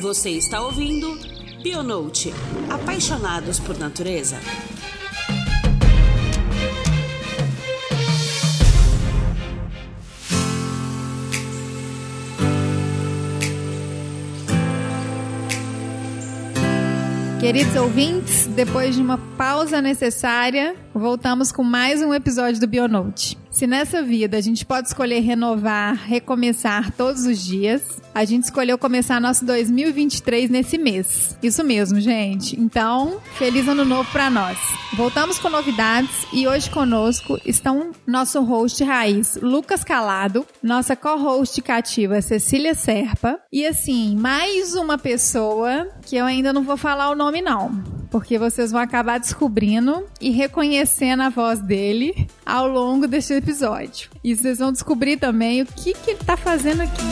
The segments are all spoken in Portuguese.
Você está ouvindo Bionote Apaixonados por Natureza. Queridos ouvintes, depois de uma pausa necessária, voltamos com mais um episódio do Bionote. Se nessa vida a gente pode escolher renovar, recomeçar todos os dias, a gente escolheu começar nosso 2023 nesse mês. Isso mesmo, gente. Então, feliz ano novo para nós. Voltamos com novidades e hoje conosco estão nosso host raiz, Lucas Calado, nossa co-host cativa, Cecília Serpa, e assim, mais uma pessoa que eu ainda não vou falar o nome não, porque vocês vão acabar descobrindo e reconhecendo a voz dele ao longo deste episódio. E vocês vão descobrir também o que, que ele tá fazendo aqui.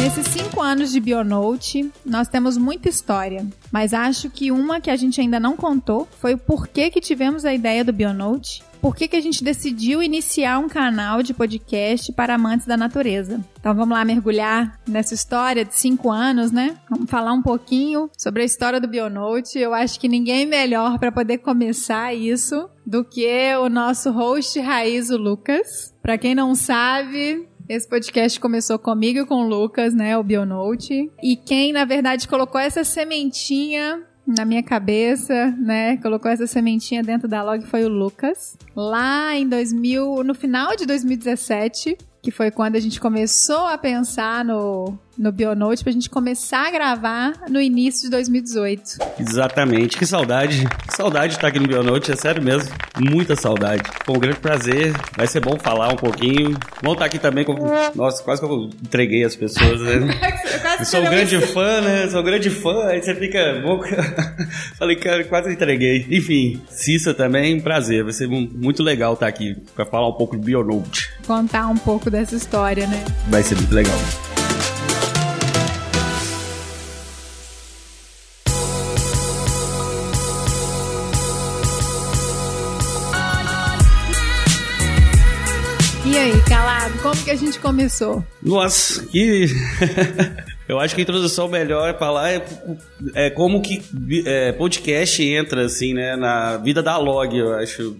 Nesses cinco anos de Bionote, nós temos muita história, mas acho que uma que a gente ainda não contou foi o porquê que tivemos a ideia do Bionote, por que, que a gente decidiu iniciar um canal de podcast para amantes da natureza. Então vamos lá mergulhar nessa história de cinco anos, né? Vamos falar um pouquinho sobre a história do Bionote. Eu acho que ninguém melhor para poder começar isso do que o nosso host raiz, o Lucas. Para quem não sabe, esse podcast começou comigo e com o Lucas, né? O Bionote. E quem, na verdade, colocou essa sementinha na minha cabeça, né? Colocou essa sementinha dentro da log foi o Lucas. Lá em 2000, no final de 2017, que foi quando a gente começou a pensar no, no Bionote pra gente começar a gravar no início de 2018. Exatamente, que saudade. Que saudade de estar aqui no Bionote, é sério mesmo. Muita saudade. Foi um grande prazer. Vai ser bom falar um pouquinho. Vamos estar aqui também com. Nossa, quase que eu entreguei as pessoas, né? eu sou um grande fã, né? Sou um grande fã, aí você fica. Falei, cara, quase entreguei. Enfim, Cissa também, prazer. Vai ser muito legal estar aqui pra falar um pouco de Bionote. Contar um pouco dessa história, né? Vai ser muito legal. E aí, calado, como que a gente começou? Nossa, que. Eu acho que a introdução melhor é falar é, é como que é, podcast entra, assim, né, na vida da Log, eu acho.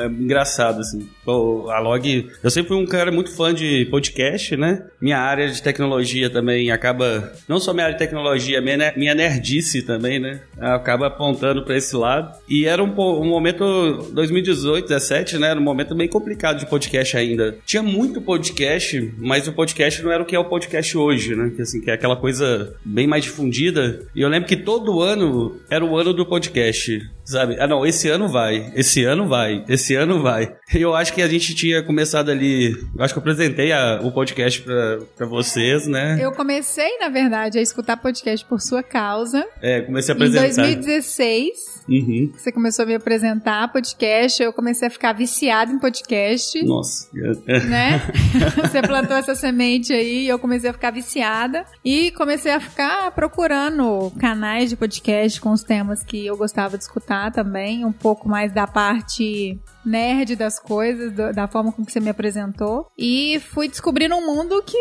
É engraçado, assim. A Log... Eu sempre fui um cara muito fã de podcast, né? Minha área de tecnologia também acaba... Não só minha área de tecnologia, minha, minha nerdice também, né? Acaba apontando para esse lado. E era um, um momento... 2018, 2017, né? Era um momento bem complicado de podcast ainda. Tinha muito podcast, mas o podcast não era o que é o podcast hoje, né? Que, assim, que é aquela aquela coisa bem mais difundida. E eu lembro que todo ano era o ano do podcast, sabe? Ah, não, esse ano vai, esse ano vai, esse ano vai. E eu acho que a gente tinha começado ali. Eu acho que eu apresentei a, o podcast pra, pra vocês, né? Eu comecei, na verdade, a escutar podcast por sua causa. É, comecei a apresentar. Em 2016, uhum. você começou a me apresentar podcast. Eu comecei a ficar viciado em podcast. Nossa. Né? você plantou essa semente aí e eu comecei a ficar viciada. E comecei a ficar procurando canais de podcast com os temas que eu gostava de escutar também. Um pouco mais da parte nerd das coisas, do, da forma como você me apresentou. E fui descobrindo um mundo que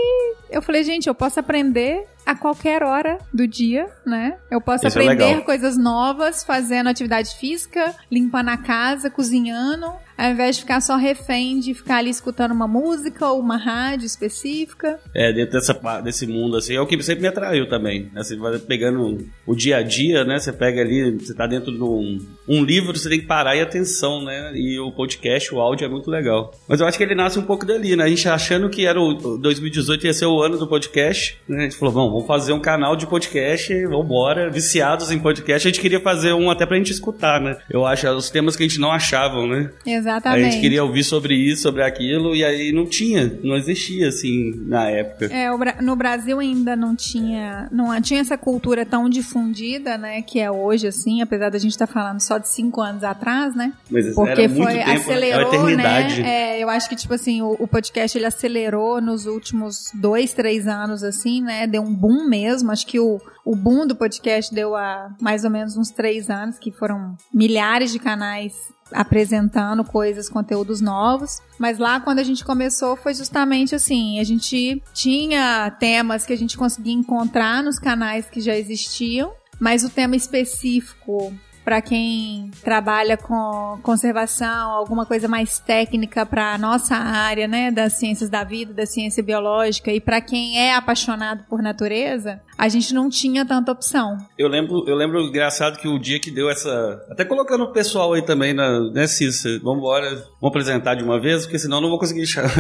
eu falei, gente, eu posso aprender a qualquer hora do dia, né? Eu posso Isso é aprender é coisas novas fazendo atividade física, limpando a casa, cozinhando, ao invés de ficar só refém de ficar ali escutando uma música ou uma rádio específica. É, dentro dessa, desse mundo, assim, é o que sempre me atraiu também. Né? Você vai pegando o dia a dia, né? Você pega ali, você tá dentro de um, um livro, você tem que parar e atenção, né? E o podcast, o áudio é muito legal. Mas eu acho que ele nasce um pouco dali, né? A gente achando que era o 2018 ia ser o ano do podcast, né? A gente falou, vamos, vamos fazer um canal de podcast, vamos embora, viciados em podcast. A gente queria fazer um até pra gente escutar, né? Eu acho, os temas que a gente não achavam, né? Exato. Exatamente. A gente queria ouvir sobre isso, sobre aquilo, e aí não tinha, não existia assim na época. É, no Brasil ainda não tinha, não tinha essa cultura tão difundida, né, que é hoje, assim, apesar da gente estar tá falando só de cinco anos atrás, né? Mas Porque era muito foi, tempo, acelerou, né? É, eu acho que, tipo assim, o, o, podcast ele acelerou nos últimos dois, três anos, assim, né? Deu um boom mesmo. Acho que o, o boom do podcast deu há mais ou menos uns três anos, que foram milhares de canais apresentando coisas, conteúdos novos. Mas lá quando a gente começou foi justamente assim, a gente tinha temas que a gente conseguia encontrar nos canais que já existiam, mas o tema específico para quem trabalha com conservação, alguma coisa mais técnica para a nossa área, né, das ciências da vida, da ciência biológica, e para quem é apaixonado por natureza, a gente não tinha tanta opção. Eu lembro, eu lembro engraçado que o dia que deu essa, até colocando o pessoal aí também na, né, Cissa, vamos embora, vamos apresentar de uma vez, porque senão não vou conseguir chamar.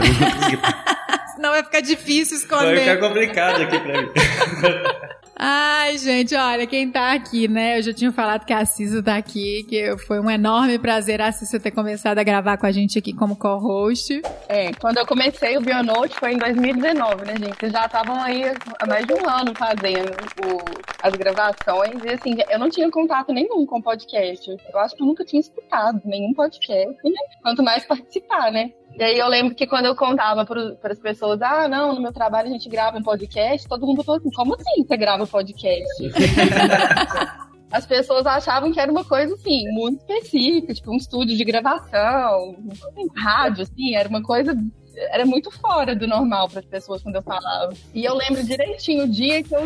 senão vai ficar difícil escolher. Vai ficar complicado aqui para mim. Ai, gente, olha, quem tá aqui, né? Eu já tinha falado que a Cissa tá aqui, que foi um enorme prazer a Cissa ter começado a gravar com a gente aqui como co-host. É, quando eu comecei o Bionote foi em 2019, né, gente? Vocês já estavam aí há mais de um ano fazendo o, as gravações e, assim, eu não tinha contato nenhum com podcast. Eu acho que eu nunca tinha escutado nenhum podcast, né? quanto mais participar, né? E aí eu lembro que quando eu contava para as pessoas, ah, não, no meu trabalho a gente grava um podcast, todo mundo falou assim, como assim você grava um podcast? As pessoas achavam que era uma coisa, assim, muito específica, tipo um estúdio de gravação, rádio, assim, era uma coisa era muito fora do normal para as pessoas quando eu falava. E eu lembro direitinho o dia que eu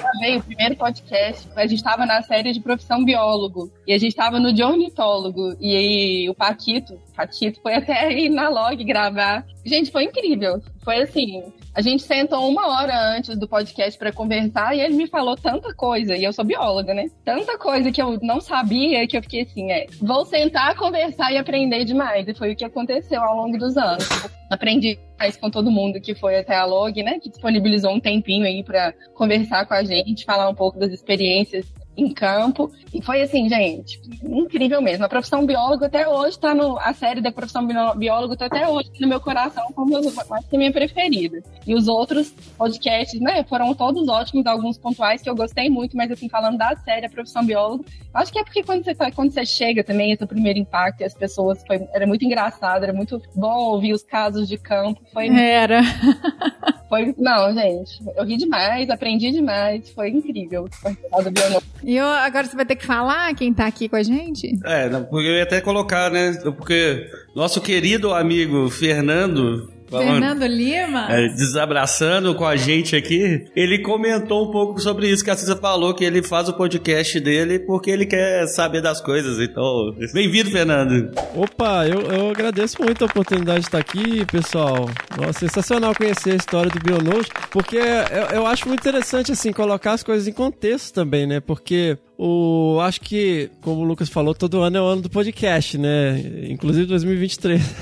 gravei o primeiro podcast. A gente estava na série de profissão biólogo e a gente estava no de ornitólogo e aí o Paquito, Paquito foi até aí na log gravar. Gente, foi incrível. Foi assim, a gente sentou uma hora antes do podcast para conversar e ele me falou tanta coisa, e eu sou bióloga, né? Tanta coisa que eu não sabia que eu fiquei assim, é, vou sentar, conversar e aprender demais. E foi o que aconteceu ao longo dos anos. Aprendi mais com todo mundo que foi até a Log, né? Que disponibilizou um tempinho aí para conversar com a gente, falar um pouco das experiências em campo. E foi assim, gente, incrível mesmo. A profissão biólogo até hoje está no. A série da profissão biólogo está até hoje no meu coração como acho que é minha preferida. E os outros podcasts, né, foram todos ótimos, alguns pontuais que eu gostei muito, mas assim, falando da série, a profissão biólogo, acho que é porque quando você, tá, quando você chega também, esse primeiro impacto, e as pessoas, foi, era muito engraçado, era muito bom ouvir os casos de campo. Foi, era. Foi, não, gente, eu ri demais, aprendi demais, foi incrível participar do. E eu, agora você vai ter que falar quem tá aqui com a gente? É, eu ia até colocar, né? Porque nosso querido amigo Fernando Fernando Lima? É, desabraçando com a gente aqui, ele comentou um pouco sobre isso que a Cissa falou, que ele faz o podcast dele porque ele quer saber das coisas. Então, bem-vindo, Fernando. Opa, eu, eu agradeço muito a oportunidade de estar aqui, pessoal. Nossa, sensacional conhecer a história do Bionote, porque eu, eu acho muito interessante, assim, colocar as coisas em contexto também, né? Porque o, acho que, como o Lucas falou, todo ano é o ano do podcast, né? Inclusive 2023.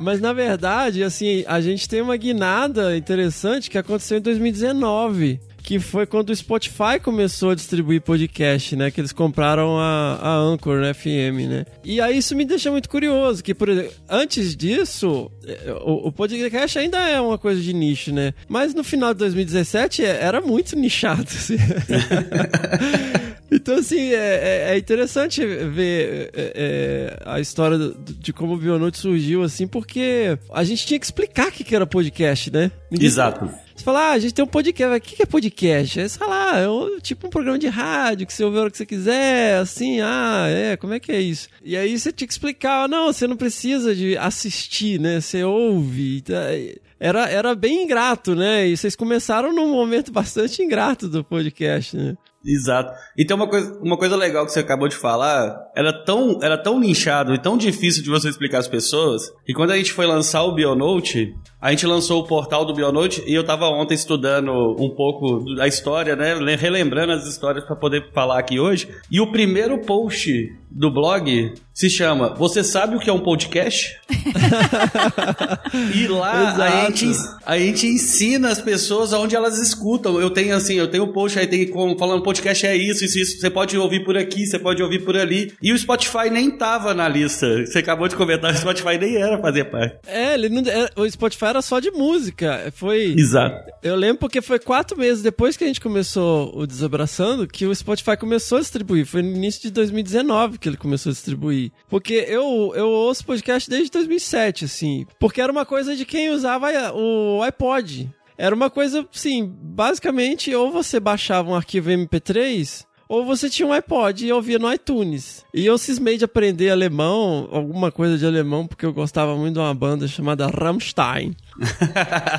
Mas na verdade, assim, a gente tem uma guinada interessante que aconteceu em 2019 que foi quando o Spotify começou a distribuir podcast, né? Que eles compraram a, a Anchor né, FM, né? E aí isso me deixa muito curioso, que por exemplo, antes disso, o, o podcast ainda é uma coisa de nicho, né? Mas no final de 2017 é, era muito nichado. Assim. Então, assim, é, é, é interessante ver é, é, a história de como o Bionote surgiu, assim, porque a gente tinha que explicar o que era podcast, né? Ninguém Exato. Você fala, ah, a gente tem um podcast. O que é podcast? Aí você fala, ah, é um, tipo um programa de rádio que você ouve a hora que você quiser, assim, ah, é, como é que é isso? E aí você tinha que explicar, não, você não precisa de assistir, né? Você ouve. Tá? Era, era bem ingrato, né? E vocês começaram num momento bastante ingrato do podcast, né? Exato. E tem uma coisa, uma coisa legal que você acabou de falar, era tão, era tão nichado e tão difícil de você explicar às pessoas, que quando a gente foi lançar o Bionote, a gente lançou o portal do Bionote e eu tava ontem estudando um pouco da história, né? Relembrando as histórias para poder falar aqui hoje. E o primeiro post do blog se chama Você sabe o que é um podcast? e lá a gente, a gente ensina as pessoas onde elas escutam. Eu tenho assim, eu tenho um post aí tem como falando podcast é isso, isso, isso. Você pode ouvir por aqui, você pode ouvir por ali. E o Spotify nem tava na lista. Você acabou de comentar, o Spotify nem era fazer parte. É, ele não, é, o Spotify era só de música. Foi. Exato. Eu lembro porque foi quatro meses depois que a gente começou o Desabraçando que o Spotify começou a distribuir. Foi no início de 2019 que ele começou a distribuir. Porque eu, eu ouço podcast desde 2007, assim. Porque era uma coisa de quem usava o iPod. era uma coisa, assim, basicamente, ou você baixava um arquivo MP3 ou você tinha um iPod e ouvia no iTunes. E eu cismei de aprender alemão, alguma coisa de alemão, porque eu gostava muito de uma banda chamada Rammstein.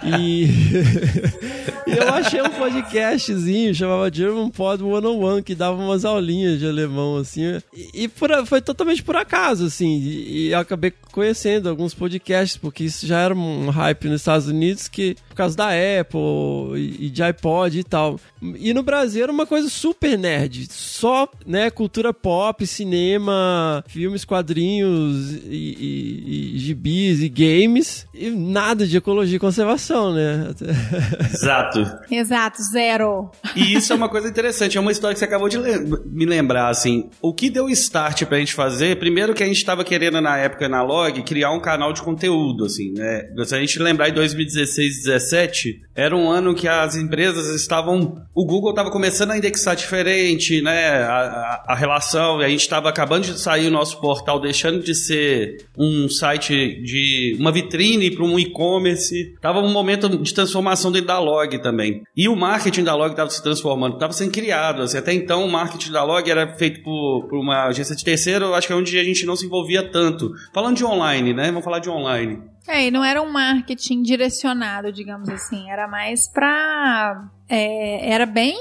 E... e eu achei um podcastzinho, chamava German Pod 101, que dava umas aulinhas de alemão, assim. E, e por, foi totalmente por acaso, assim. E, e acabei conhecendo alguns podcasts, porque isso já era um hype nos Estados Unidos, que por causa da Apple e, e de iPod e tal. E no Brasil era uma coisa super nerd. Só, né, cultura pop, cinema, filmes, quadrinhos e, e, e gibis e games. E nada de ecologia e conservação, né? Exato. Exato, zero. E isso é uma coisa interessante, é uma história que você acabou de me lembrar, assim. O que deu start pra gente fazer, primeiro que a gente estava querendo na época na Log criar um canal de conteúdo, assim, né? Se a gente lembrar em 2016, 17, era um ano que as empresas estavam, o Google estava começando a indexar diferente, né? A, a, a relação, a gente estava acabando de sair o nosso portal, deixando de ser um site de uma vitrine para um e-commerce. Tava um momento de transformação dentro da Log também. E o marketing da Log estava se transformando, estava sendo criado. Assim, até então o marketing da Log era feito por, por uma agência de terceiro, acho que é onde a gente não se envolvia tanto. Falando de online, né? Vamos falar de online. É, e não era um marketing direcionado, digamos assim. Era mais pra é, era bem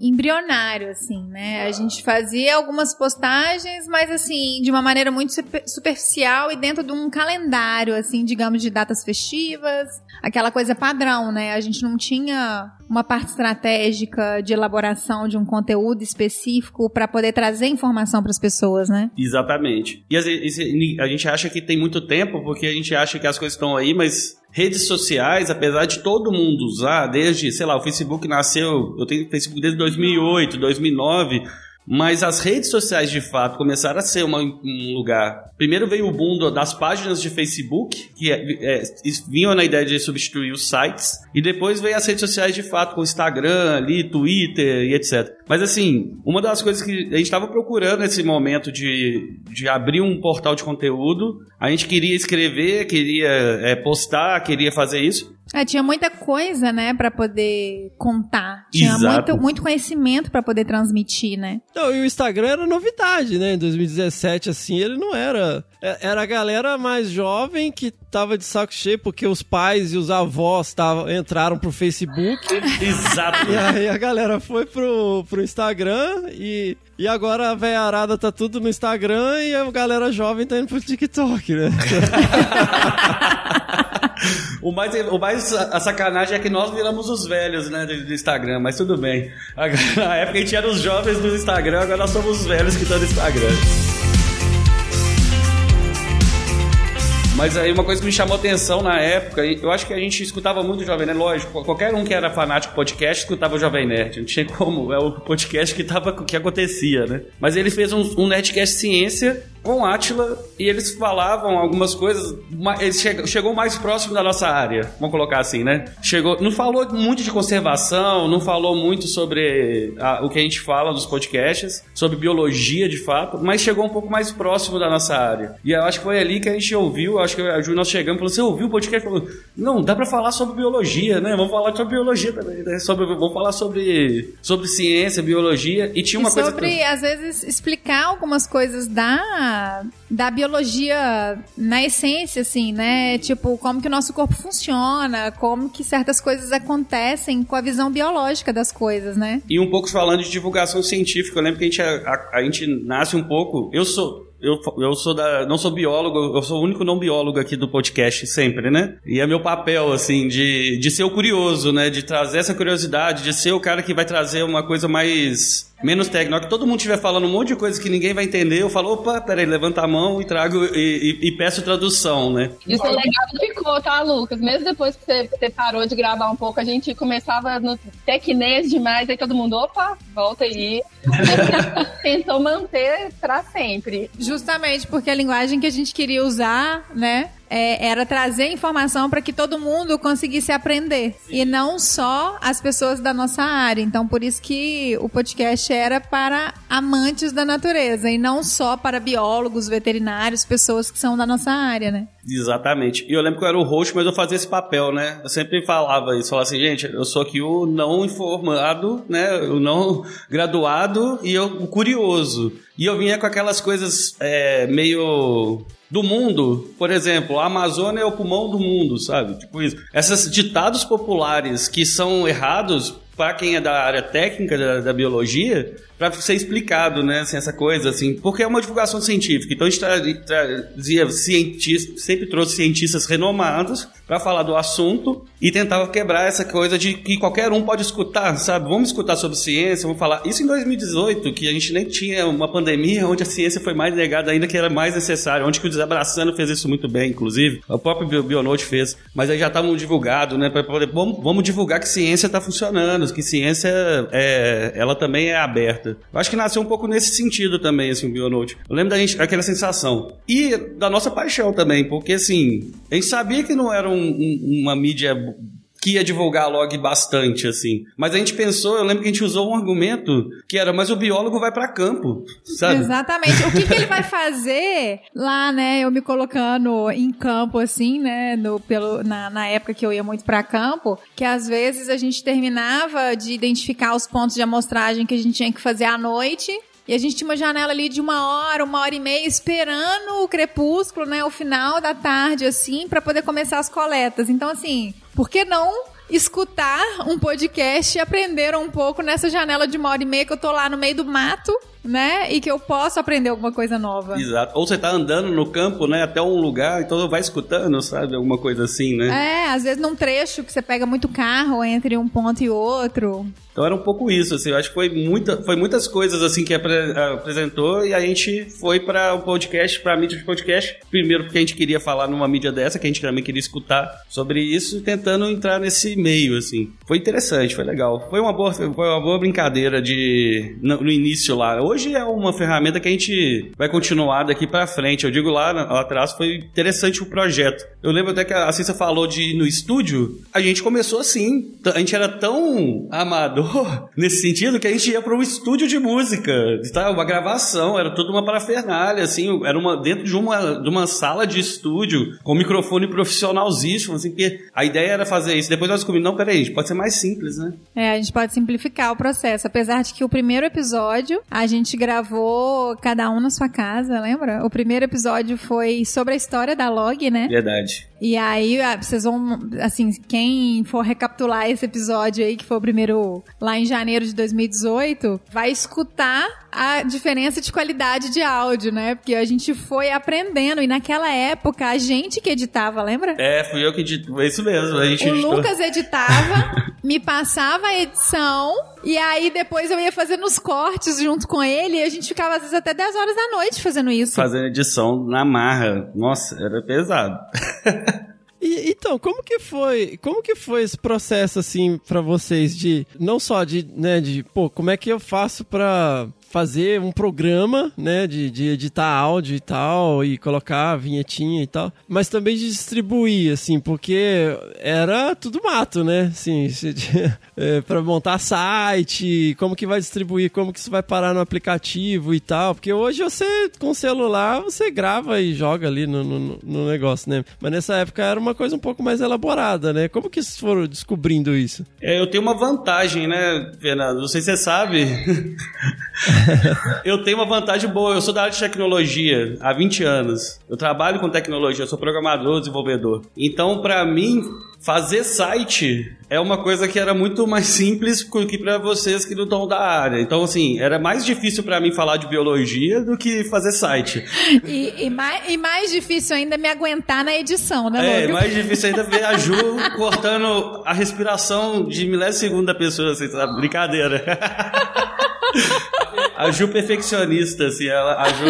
embrionário, assim, né? A gente fazia algumas postagens, mas assim, de uma maneira muito superficial e dentro de um calendário, assim, digamos, de datas festivas, aquela coisa padrão, né? A gente não tinha uma parte estratégica de elaboração de um conteúdo específico para poder trazer informação para as pessoas, né? Exatamente. E a gente acha que tem muito tempo porque a gente acha que as coisas estão aí, mas redes sociais, apesar de todo mundo usar, desde, sei lá, o Facebook nasceu, eu tenho Facebook desde 2008, 2009, mas as redes sociais de fato começaram a ser uma, um lugar. Primeiro veio o boom das páginas de Facebook, que é, é, vinham na ideia de substituir os sites, e depois veio as redes sociais de fato, com Instagram, ali, Twitter e etc. Mas assim, uma das coisas que a gente estava procurando nesse momento de, de abrir um portal de conteúdo, a gente queria escrever, queria é, postar, queria fazer isso, é, tinha muita coisa, né, para poder contar. Tinha muito, muito conhecimento para poder transmitir, né? Não, e o Instagram era novidade, né? Em 2017, assim, ele não era. É, era a galera mais jovem que tava de saco cheio porque os pais e os avós tavam, entraram pro Facebook. Exato. E aí a galera foi pro, pro Instagram e, e agora a velha arada tá tudo no Instagram e a galera jovem tá indo pro TikTok, né? o, mais, o mais a sacanagem é que nós viramos os velhos, né, do, do Instagram, mas tudo bem. Na época a gente era os jovens do Instagram, agora nós somos os velhos que estão no Instagram. Mas aí uma coisa que me chamou atenção na época, eu acho que a gente escutava muito o Jovem Nerd, lógico, qualquer um que era fanático podcast escutava o Jovem Nerd. Não tinha como, é o podcast que, tava, que acontecia, né? Mas ele fez um, um Nerdcast Ciência com Atila e eles falavam algumas coisas. Ele chegou mais próximo da nossa área, vamos colocar assim, né? Chegou, não falou muito de conservação, não falou muito sobre a, o que a gente fala nos podcasts, sobre biologia de fato, mas chegou um pouco mais próximo da nossa área. E eu acho que foi ali que a gente ouviu, acho que a Ju, nós chegamos e falou: Você ouviu o podcast? Falou: Não, dá pra falar sobre biologia, né? Vamos falar sobre biologia também, né? Sobre, vamos falar sobre, sobre ciência, biologia. E tinha uma e coisa. Sobre, às vezes, explicar algumas coisas da da, biologia na essência, assim, né? Tipo, como que o nosso corpo funciona, como que certas coisas acontecem com a visão biológica das coisas, né? E um pouco falando de divulgação científica, eu lembro que a gente, a, a gente nasce um pouco. Eu sou, eu, eu sou da. Não sou biólogo, eu sou o único não biólogo aqui do podcast sempre, né? E é meu papel, assim, de, de ser o curioso, né? De trazer essa curiosidade, de ser o cara que vai trazer uma coisa mais menos técnico. que todo mundo estiver falando um monte de coisa que ninguém vai entender, eu falo, opa, peraí, levanta a mão e trago e, e, e peço tradução, né? Isso é legal ficou, tá, Lucas? Mesmo depois que você, você, parou de gravar um pouco, a gente começava no tecnês demais, aí todo mundo, opa, volta aí. Tentou manter pra sempre. Justamente porque a linguagem que a gente queria usar, né? É, era trazer informação para que todo mundo conseguisse aprender Sim. e não só as pessoas da nossa área. Então, por isso que o podcast era para amantes da natureza e não só para biólogos, veterinários, pessoas que são da nossa área, né? Exatamente. E eu lembro que eu era o host, mas eu fazia esse papel, né? Eu sempre falava isso, falava assim, gente, eu sou aqui o não informado, né? O não graduado e eu, o curioso. E eu vinha com aquelas coisas é, meio do mundo, por exemplo, a Amazônia é o pulmão do mundo, sabe? Tipo isso. Esses ditados populares que são errados para quem é da área técnica da, da biologia, para ser explicado, né, assim, essa coisa, assim, porque é uma divulgação científica. Então a gente trazia cientistas, sempre trouxe cientistas renomados para falar do assunto e tentava quebrar essa coisa de que qualquer um pode escutar, sabe? Vamos escutar sobre ciência, vamos falar. Isso em 2018, que a gente nem tinha uma pandemia onde a ciência foi mais negada ainda que era mais necessária, onde que o Desabraçando fez isso muito bem, inclusive. O próprio Bionote fez. Mas aí já estavam divulgado, né, para poder vamos, vamos divulgar que ciência está funcionando, que ciência é, ela também é aberta. Eu acho que nasceu um pouco nesse sentido também, assim, o Bionote. Eu lembro da gente, aquela sensação. E da nossa paixão também, porque assim, a gente sabia que não era um, um, uma mídia que ia divulgar log bastante, assim. Mas a gente pensou, eu lembro que a gente usou um argumento que era, mas o biólogo vai para campo, sabe? Exatamente. O que, que, ele vai fazer lá, né? Eu me colocando em campo, assim, né? No, pelo, na, na época que eu ia muito para campo, que às vezes a gente terminava de identificar os pontos de amostragem que a gente tinha que fazer à noite e a gente tinha uma janela ali de uma hora, uma hora e meia, esperando o crepúsculo, né? O final da tarde, assim, para poder começar as coletas. Então, assim, por que não escutar um podcast e aprender um pouco nessa janela de uma hora e meia que eu tô lá no meio do mato, né? E que eu posso aprender alguma coisa nova. Exato. Ou você tá andando no campo, né, até um lugar, então vai escutando, sabe? Alguma coisa assim, né? É, às vezes num trecho que você pega muito carro entre um ponto e outro. Então era um pouco isso, assim, eu acho que foi, muita, foi muitas coisas assim que apre, apresentou e a gente foi para o podcast, para a mídia de podcast, primeiro porque a gente queria falar numa mídia dessa, que a gente também queria escutar sobre isso, tentando entrar nesse meio, assim. Foi interessante, foi legal. Foi uma boa, foi uma boa brincadeira de no, no início lá. Hoje é uma ferramenta que a gente vai continuar daqui para frente. Eu digo lá, lá atrás foi interessante o projeto. Eu lembro até que a Cissa falou de no estúdio, a gente começou assim, a gente era tão amador nesse sentido que a gente ia para um estúdio de música, tá? uma gravação, era tudo uma parafernália, assim, era uma dentro de uma, de uma sala de estúdio com microfone profissionalzíssimo, assim, que a ideia era fazer isso. Depois nós descobrimos, não, peraí, gente pode ser mais simples, né? É, a gente pode simplificar o processo, apesar de que o primeiro episódio a gente gravou cada um na sua casa, lembra? O primeiro episódio foi sobre a história da Log, né? Verdade. E aí, ah, vocês vão, assim, quem for recapitular esse episódio aí, que foi o primeiro lá em janeiro de 2018, vai escutar a diferença de qualidade de áudio, né? Porque a gente foi aprendendo e naquela época a gente que editava, lembra? É, fui eu que editava, é isso mesmo. A gente o editou. Lucas editava, me passava a edição e aí depois eu ia fazendo os cortes junto com ele e a gente ficava às vezes até 10 horas da noite fazendo isso. Fazendo edição na marra. Nossa, era pesado. E, então, como que foi, como que foi esse processo assim para vocês de não só de, né, de, pô, como é que eu faço para fazer um programa, né, de, de editar áudio e tal, e colocar vinhetinha e tal, mas também de distribuir, assim, porque era tudo mato, né, assim, é, para montar site, como que vai distribuir, como que isso vai parar no aplicativo e tal, porque hoje você, com celular, você grava e joga ali no, no, no negócio, né, mas nessa época era uma coisa um pouco mais elaborada, né, como que vocês foram descobrindo isso? É, eu tenho uma vantagem, né, Fernando, não sei se você sabe... eu tenho uma vantagem boa. Eu sou da área de tecnologia há 20 anos. Eu trabalho com tecnologia, eu sou programador, desenvolvedor. Então, para mim, fazer site é uma coisa que era muito mais simples que para vocês que não estão da área. Então, assim, era mais difícil para mim falar de biologia do que fazer site. E, e, mais, e mais difícil ainda me aguentar na edição, né, É, Logan? mais difícil ainda ver a Ju cortando a respiração de milésimos da pessoa, assim, sabe? Brincadeira. A Ju perfeccionista, assim, ela, a Ju,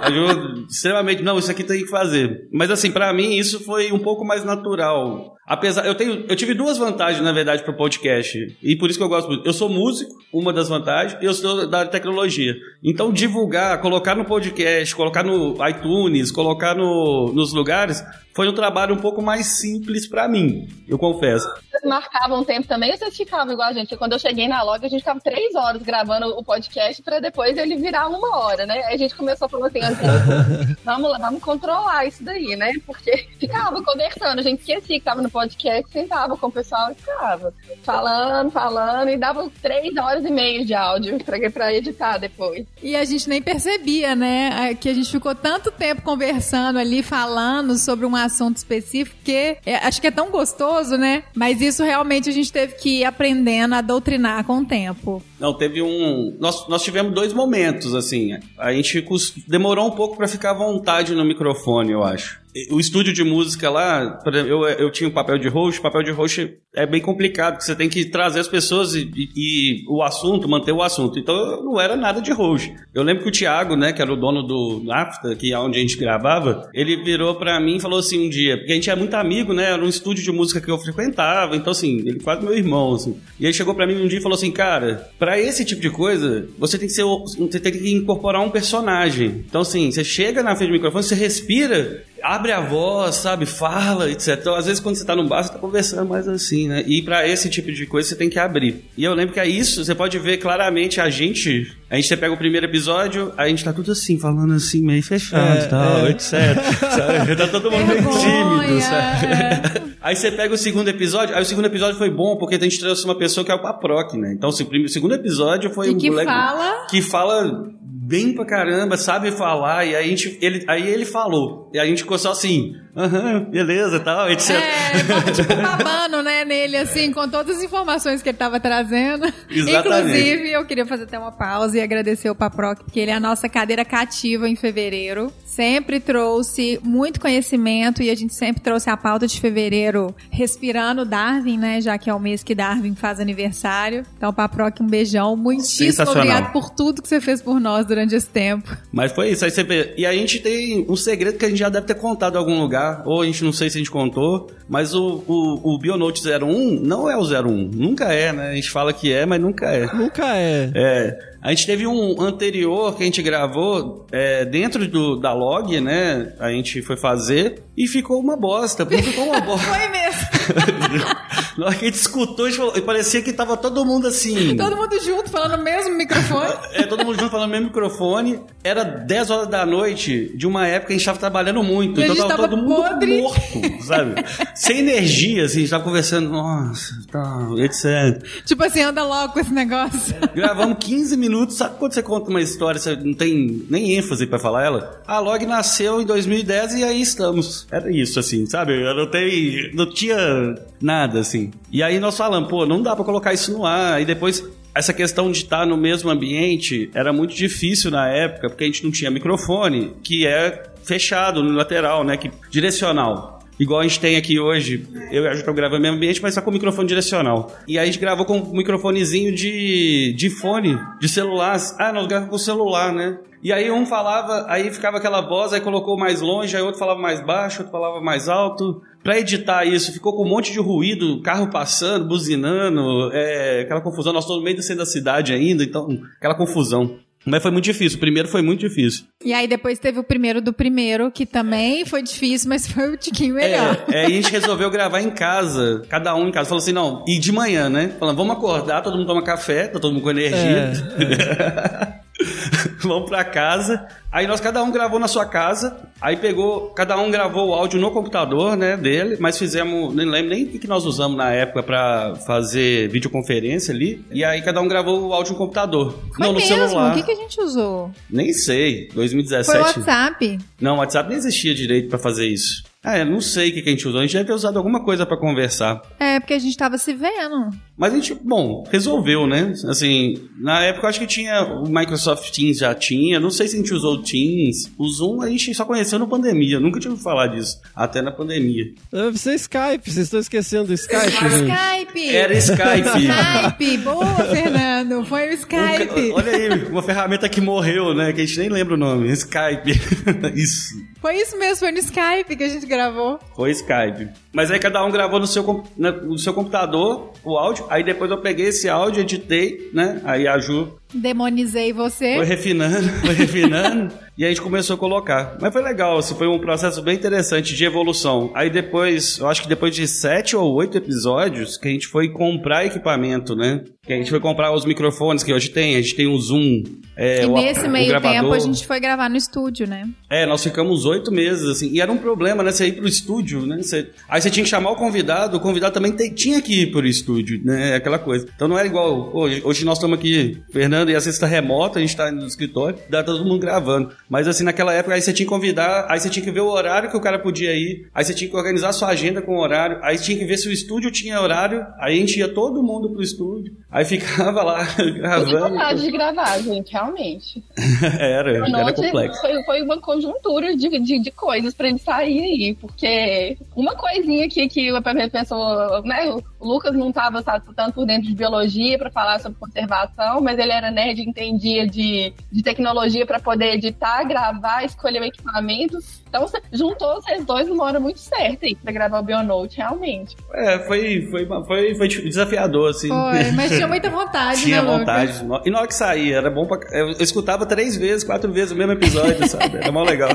a Ju extremamente, não, isso aqui tem que fazer. Mas assim, para mim isso foi um pouco mais natural. Apesar, eu tenho, eu tive duas vantagens na verdade pro podcast e por isso que eu gosto muito. Eu sou músico, uma das vantagens, e eu sou da tecnologia. Então divulgar, colocar no podcast, colocar no iTunes, colocar no, nos lugares, foi um trabalho um pouco mais simples para mim, eu confesso. marcavam um tempo também ou vocês ficavam igual a gente? Quando eu cheguei na log, a gente ficava três horas gravando o podcast pra depois ele virar uma hora, né? Aí a gente começou a falar assim, assim vamos lá, vamos controlar isso daí, né? Porque ficava conversando, a gente esquecia que tava no podcast, sentava com o pessoal e ficava falando, falando, e dava três horas e meia de áudio pra, pra editar depois. E a gente nem percebia, né? Que a gente ficou tanto tempo conversando ali, falando sobre um assunto específico, que é, acho que é tão gostoso, né? Mas isso realmente a gente teve que ir aprendendo a doutrinar com o tempo. Não, teve um. Nós, nós tivemos dois momentos, assim. A gente demorou um pouco para ficar à vontade no microfone, eu acho o estúdio de música lá, eu, eu tinha o um papel de host, papel de host é bem complicado, porque você tem que trazer as pessoas e, e, e, o assunto, manter o assunto. Então não era nada de host. Eu lembro que o Thiago, né, que era o dono do NAFTA, que é onde a gente gravava, ele virou pra mim e falou assim um dia, porque a gente é muito amigo, né, era um estúdio de música que eu frequentava, então assim, ele quase meu irmão, assim. E ele chegou pra mim um dia e falou assim, cara, pra esse tipo de coisa, você tem que ser, você tem que incorporar um personagem. Então assim, você chega na frente do microfone, você respira, abre a voz, sabe? Fala, etc. Então, às vezes, quando você tá no bar, você tá conversando mais assim, né? E para esse tipo de coisa, você tem que abrir. E eu lembro que é isso, você pode ver claramente a gente. A gente pega o primeiro episódio, a gente tá tudo assim, falando assim, meio fechado e é, tal, é. etc. sabe? Tá todo mundo meio tímido, sabe? É. Aí você pega o segundo episódio, aí o segundo episódio foi bom, porque a gente trouxe uma pessoa que é o Paproc, né? Então, o segundo episódio foi e um que fala que fala bem pra caramba, sabe falar, e aí, a gente, ele, aí ele falou. E a gente ficou só assim, aham, beleza e tal, etc. É, tipo babando, né, nele, assim, com todas as informações que ele tava trazendo. Exatamente. Inclusive, eu queria fazer até uma pausa e agradecer o Paproc, porque ele é a nossa cadeira cativa em fevereiro sempre trouxe muito conhecimento e a gente sempre trouxe a pauta de fevereiro respirando Darwin, né? Já que é o mês que Darwin faz aniversário. Então, Paproc, um beijão. Muitíssimo obrigado por tudo que você fez por nós durante esse tempo. Mas foi isso. Aí você... E a gente tem um segredo que a gente já deve ter contado em algum lugar, ou a gente não sei se a gente contou, mas o, o, o Bionote 01 não é o 01. Nunca é, né? A gente fala que é, mas nunca é. Nunca é. É. A gente teve um anterior que a gente gravou é, dentro do, da log, né? A gente foi fazer e ficou uma bosta. Ficou uma bosta. foi mesmo. Na hora que a gente escutou, a gente falou, parecia que tava todo mundo assim. Todo mundo junto, falando no mesmo microfone. é, todo mundo junto, falando no mesmo microfone. Era 10 horas da noite de uma época que a gente tava trabalhando muito. E então tava, tava todo mundo podre. morto, sabe? Sem energia, assim, a gente tava conversando, nossa, tá, etc. Tipo assim, anda logo com esse negócio. Gravamos 15 minutos minutos. Sabe quando você conta uma história, você não tem nem ênfase para falar ela? A Log nasceu em 2010 e aí estamos. Era isso, assim, sabe? Eu não tenho. Não tinha nada, assim. E aí nós falamos, pô, não dá para colocar isso no ar. E depois essa questão de estar no mesmo ambiente era muito difícil na época, porque a gente não tinha microfone, que é fechado no lateral, né? Que, direcional. Igual a gente tem aqui hoje, eu e a tô gravando no mesmo ambiente, mas só com microfone direcional. E aí a gente gravou com um microfonezinho de, de fone, de celular. Ah, nós gravamos com celular, né? E aí um falava, aí ficava aquela voz, aí colocou mais longe, aí outro falava mais baixo, outro falava mais alto. Pra editar isso, ficou com um monte de ruído, carro passando, buzinando, é, aquela confusão. Nós estamos no meio do centro da cidade ainda, então, aquela confusão. Mas foi muito difícil. O primeiro foi muito difícil. E aí depois teve o primeiro do primeiro, que também foi difícil, mas foi o tiquinho melhor. É, é a gente resolveu gravar em casa, cada um em casa. Falou assim, não, e de manhã, né? Falando, vamos acordar, todo mundo toma café, tá todo mundo com energia. É, é. vamos pra casa. Aí nós cada um gravou na sua casa. Aí pegou, cada um gravou o áudio no computador, né, dele, mas fizemos, nem lembro nem o que nós usamos na época para fazer videoconferência ali. E aí cada um gravou o áudio no computador. Foi não, no mesmo? celular. O que, que a gente usou? Nem sei. 2017. Foi o WhatsApp. Não, o WhatsApp nem existia direito para fazer isso. Ah, eu não sei o que, a gente usou. A gente deve ter usado alguma coisa para conversar. É, porque a gente tava se vendo. Mas a gente, bom, resolveu, né? Assim, na época eu acho que tinha. O Microsoft Teams já tinha. Não sei se a gente usou o Teams. O Zoom a gente só conheceu na pandemia. Eu nunca tive ouvido falar disso. Até na pandemia. Deve ser Skype. Vocês estão esquecendo do Skype, gente. Skype! Era Skype. Skype! Boa, Fernando! Foi o Skype. Skype. olha aí, uma ferramenta que morreu, né? Que a gente nem lembra o nome. Skype. isso. Foi isso mesmo, foi no Skype que a gente gravou. Foi Skype. Mas aí cada um gravou no seu, no seu computador o áudio. Aí depois eu peguei esse áudio, editei, né? Aí a Ju Demonizei você. foi refinando, foi refinando. e a gente começou a colocar. Mas foi legal, assim, foi um processo bem interessante de evolução. Aí depois, eu acho que depois de sete ou oito episódios, que a gente foi comprar equipamento, né? Que a gente foi comprar os microfones que hoje tem. A gente tem um Zoom. é, e o- nesse o meio gravador. tempo a gente foi gravar no estúdio, né? É, nós ficamos oito meses, assim, e era um problema, né? Você ir pro estúdio, né? Você- Aí você tinha que chamar o convidado, o convidado também te- tinha que ir pro estúdio, né? Aquela coisa. Então não era igual, hoje, hoje nós estamos aqui, Fernando e a sexta remota, a gente tá no escritório, dá todo mundo gravando. Mas assim, naquela época, aí você tinha que convidar, aí você tinha que ver o horário que o cara podia ir, aí você tinha que organizar a sua agenda com o horário, aí tinha que ver se o estúdio tinha horário, aí a gente ia todo mundo pro estúdio, aí ficava lá gravando. vontade de gravar, gente, realmente. era, era Noite complexo. foi, foi uma conjuntura de, de, de coisas pra ele sair aí, porque uma coisinha aqui que a pessoa, né, o Lucas não estava tanto por dentro de biologia pra falar sobre conservação, mas ele era nerd, entendia de, de tecnologia pra poder editar, gravar, escolher o equipamento. Então você juntou vocês dois numa hora muito certa aí pra gravar o Bionote, realmente. É, foi, foi, foi, foi desafiador, assim. Foi, mas tinha muita vontade, Tinha né, Lucas? vontade. E na hora que saía, era bom pra... Eu escutava três vezes, quatro vezes o mesmo episódio, sabe? Era mó legal.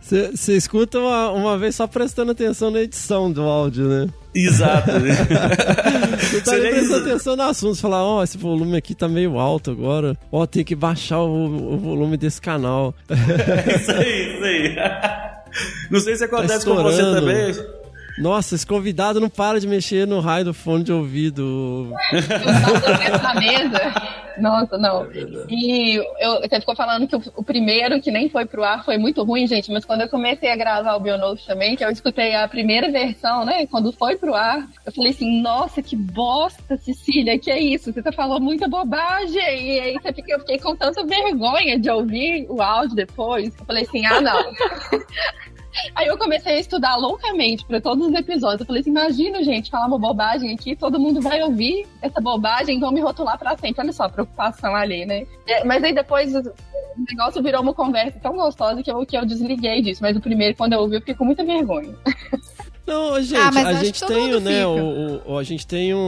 Você escuta uma, uma vez só prestando atenção na edição do áudio, né? Exato. Você tá prestando atenção no assunto, você fala, ó, esse volume aqui tá meio alto agora. Ó, tem que baixar o, o volume desse canal. isso aí, isso aí. Não sei se acontece Tá com você também. Nossa, esse convidado não para de mexer no raio do fone de ouvido. Na mesa. Nossa, não. E eu, você ficou falando que o, o primeiro, que nem foi pro ar, foi muito ruim, gente. Mas quando eu comecei a gravar o Bionote também, que eu escutei a primeira versão, né? Quando foi pro ar, eu falei assim, nossa, que bosta, Cecília, que é isso? Você tá falando muita bobagem. E aí você fica, eu fiquei com tanta vergonha de ouvir o áudio depois. Eu falei assim, ah, não. Aí eu comecei a estudar loucamente para todos os episódios. Eu falei assim: imagina, gente, falar uma bobagem aqui, todo mundo vai ouvir essa bobagem vão me rotular para sempre. Olha só a preocupação ali, né? É, Mas aí depois o negócio virou uma conversa tão gostosa que eu, que eu desliguei disso. Mas o primeiro, quando eu ouvi, eu fiquei com muita vergonha. Não, gente, Ah, a gente tem, né, o, o- a gente tem um,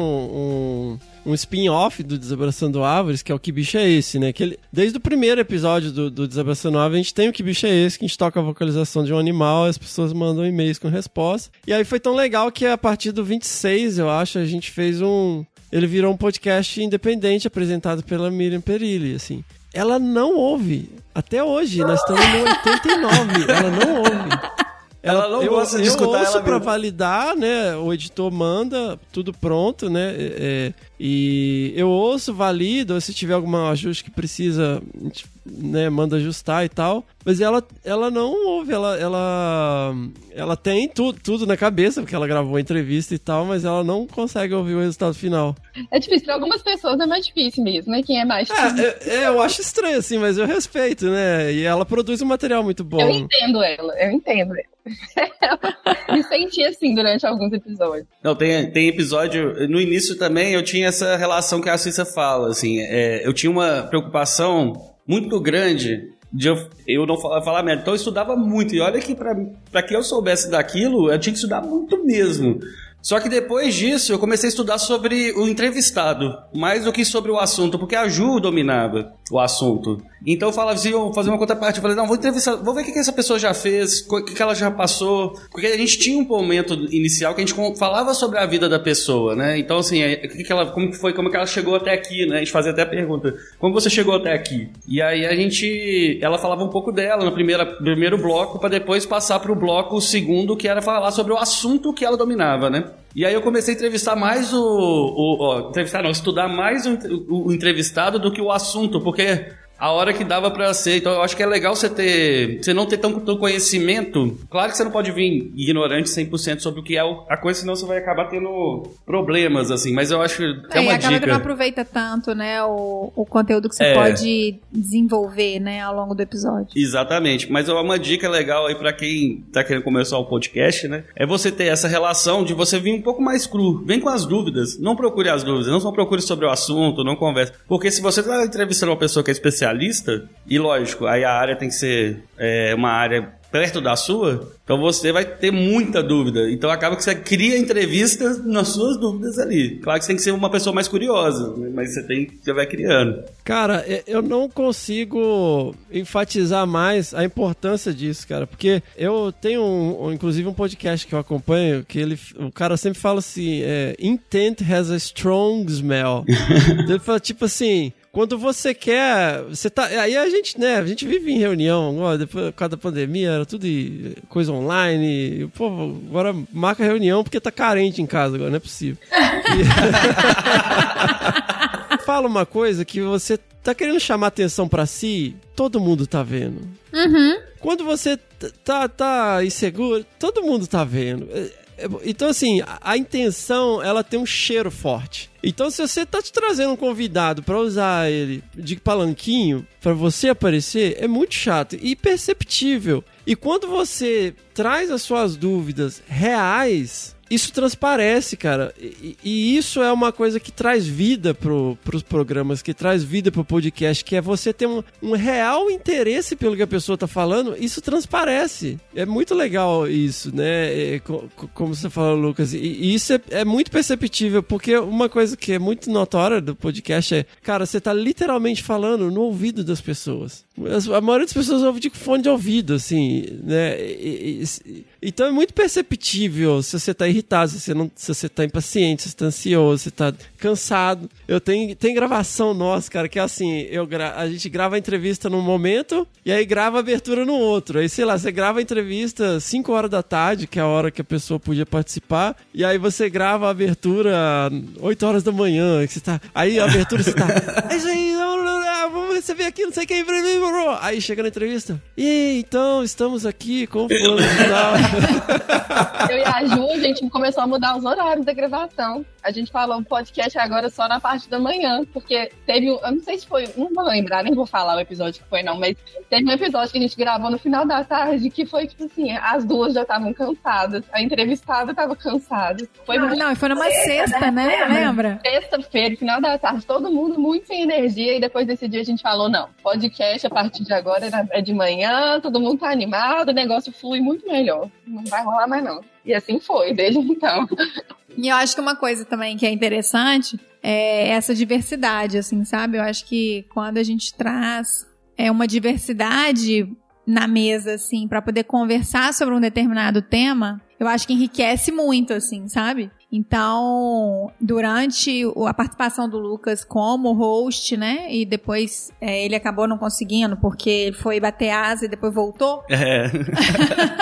um, um spin-off do Desabraçando Árvores, que é o Que Bicho é Esse, né? Que ele, desde o primeiro episódio do, do Desabraçando Árvores, a gente tem o Que Bicho é Esse, que a gente toca a vocalização de um animal, as pessoas mandam e-mails com resposta. E aí foi tão legal que a partir do 26, eu acho, a gente fez um... Ele virou um podcast independente apresentado pela Miriam Perilli, assim. Ela não ouve. Até hoje, nós estamos no 89. ela não ouve. Ela não eu, gosta de eu escutar ouço ela pra mesmo. validar, né? O editor manda, tudo pronto, né? É, é, e eu ouço, valido, se tiver algum ajuste que precisa, a gente, né, manda ajustar e tal. Mas ela, ela não ouve, ela, ela, ela tem tu, tudo na cabeça, porque ela gravou a entrevista e tal, mas ela não consegue ouvir o resultado final. É difícil, para algumas pessoas é mais difícil mesmo, né? Quem é mais. É, é, é, eu acho estranho, assim, mas eu respeito, né? E ela produz um material muito bom. Eu entendo ela, eu entendo ela. Me senti assim durante alguns episódios. Não, tem, tem episódio. No início também eu tinha essa relação que a Cissa fala, assim. é, eu tinha uma preocupação muito grande de eu, eu não falar, falar merda. Então eu estudava muito. E olha que pra que eu soubesse daquilo, eu tinha que estudar muito mesmo. Só que depois disso eu comecei a estudar sobre o entrevistado, mais do que sobre o assunto, porque a Ju dominava o assunto. Então eu falava assim, fazer uma contraparte, eu falei, não, vou entrevistar, vou ver o que, que essa pessoa já fez, o que, que ela já passou, porque a gente tinha um momento inicial que a gente falava sobre a vida da pessoa, né? Então assim, é, o que, que ela, como que foi, como que ela chegou até aqui, né? A gente fazia até a pergunta, como você chegou até aqui? E aí a gente, ela falava um pouco dela no primeiro, primeiro bloco, para depois passar pro bloco segundo, que era falar sobre o assunto que ela dominava, né? E aí eu comecei a entrevistar mais o. o entrevistar não, estudar mais o, o- o entrevistado do que o assunto, porque a hora que dava pra ser. Então eu acho que é legal você ter. Você não ter tanto conhecimento. Claro que você não pode vir ignorante 100% sobre o que é a coisa, senão você vai acabar tendo problemas, assim. Mas eu acho que é, é uma acaba dica. que não aproveita tanto, né, o, o conteúdo que você É. pode desenvolver, né, ao longo do episódio. Exatamente, mas uma dica legal aí pra quem tá querendo começar o podcast, né? É você ter essa relação de você vir um pouco mais cru. Vem com as dúvidas. Não procure as dúvidas, não só procure sobre o assunto, não converse. Porque se você tá entrevistando uma pessoa que é especialista, e lógico, aí a área tem que ser é, uma área perto da sua, então você vai ter muita dúvida. Então acaba que você cria entrevistas nas suas dúvidas ali. Claro que você tem que ser uma pessoa mais curiosa, né? mas você tem, você vai criando. Cara, e- eu não consigo enfatizar mais a importância disso, cara, porque eu tenho, um, um- inclusive, um podcast que eu acompanho que ele, o cara sempre fala assim, é, intent has a strong smell. Então ele fala tipo assim, quando você quer, você tá, aí a gente, né, a gente vive em reunião, ó, depois por causa da pandemia, era tudo coisa online, e, pô, agora marca reunião porque tá carente em casa agora, não é possível. Fala uma coisa que você tá querendo chamar atenção pra si, todo mundo tá vendo. Quando você tá, tá inseguro, todo mundo tá vendo. Então, assim, a, intenção, ela tem um cheiro forte. Então, se você tá te trazendo um convidado pra usar ele de palanquinho, pra você aparecer, é muito chato e perceptível. E quando você traz as suas dúvidas reais, isso transparece, cara. E, e isso é uma coisa que traz vida pro, pros programas, que traz vida pro podcast, que é você ter um, um real interesse pelo que a pessoa tá falando, isso transparece. É muito legal isso, né? É, co- co- como você falou, Lucas. E, e isso é, é muito perceptível, porque uma coisa que é muito notória do podcast é, cara, você tá literalmente falando no ouvido das pessoas. A maioria das pessoas ouve de fone de ouvido, assim, né? E- e- então é muito perceptível se você tá irritado, se você, não, se você tá impaciente, se você tá ansioso, se você tá cansado. Eu tenho, tem gravação nossa, cara, que é assim, eu gra- a gente grava a entrevista num momento e aí grava a abertura no outro. Aí, sei lá, você grava a entrevista 5 horas da tarde, que é a hora que a pessoa podia participar, e aí você grava a abertura 8 horas da manhã, que você tá... Aí a abertura você tá... É isso aí, vamos receber aqui, não sei quem... Aí chega na entrevista, e então, estamos aqui com o fulano de tal. Eu e a Ju, a gente começou a mudar os horários da gravação. A gente falou o podcast agora só na parte da manhã, porque teve um. Eu não sei se foi. Não vou lembrar, nem vou falar o episódio que foi, não, mas teve um episódio que a gente gravou no final da tarde que foi tipo assim: as duas já estavam cansadas, a entrevistada estava cansada. Foi Ah, muito não, e foi numa sexta, né? Lembra? Sexta-feira, final da tarde, todo mundo muito sem energia, e depois desse dia a gente falou: não, podcast a partir de agora é é de manhã, todo mundo tá animado, o negócio flui muito melhor. Não vai rolar mais, não. E assim foi, desde então. E eu acho que uma coisa também que é interessante é essa diversidade, assim, sabe? Eu acho que quando a gente traz é uma diversidade na mesa, assim, para poder conversar sobre um determinado tema, eu acho que enriquece muito, assim, sabe? Então, durante a participação do Lucas como host, né? E depois é, ele acabou não conseguindo porque ele foi bater asa e depois voltou. É.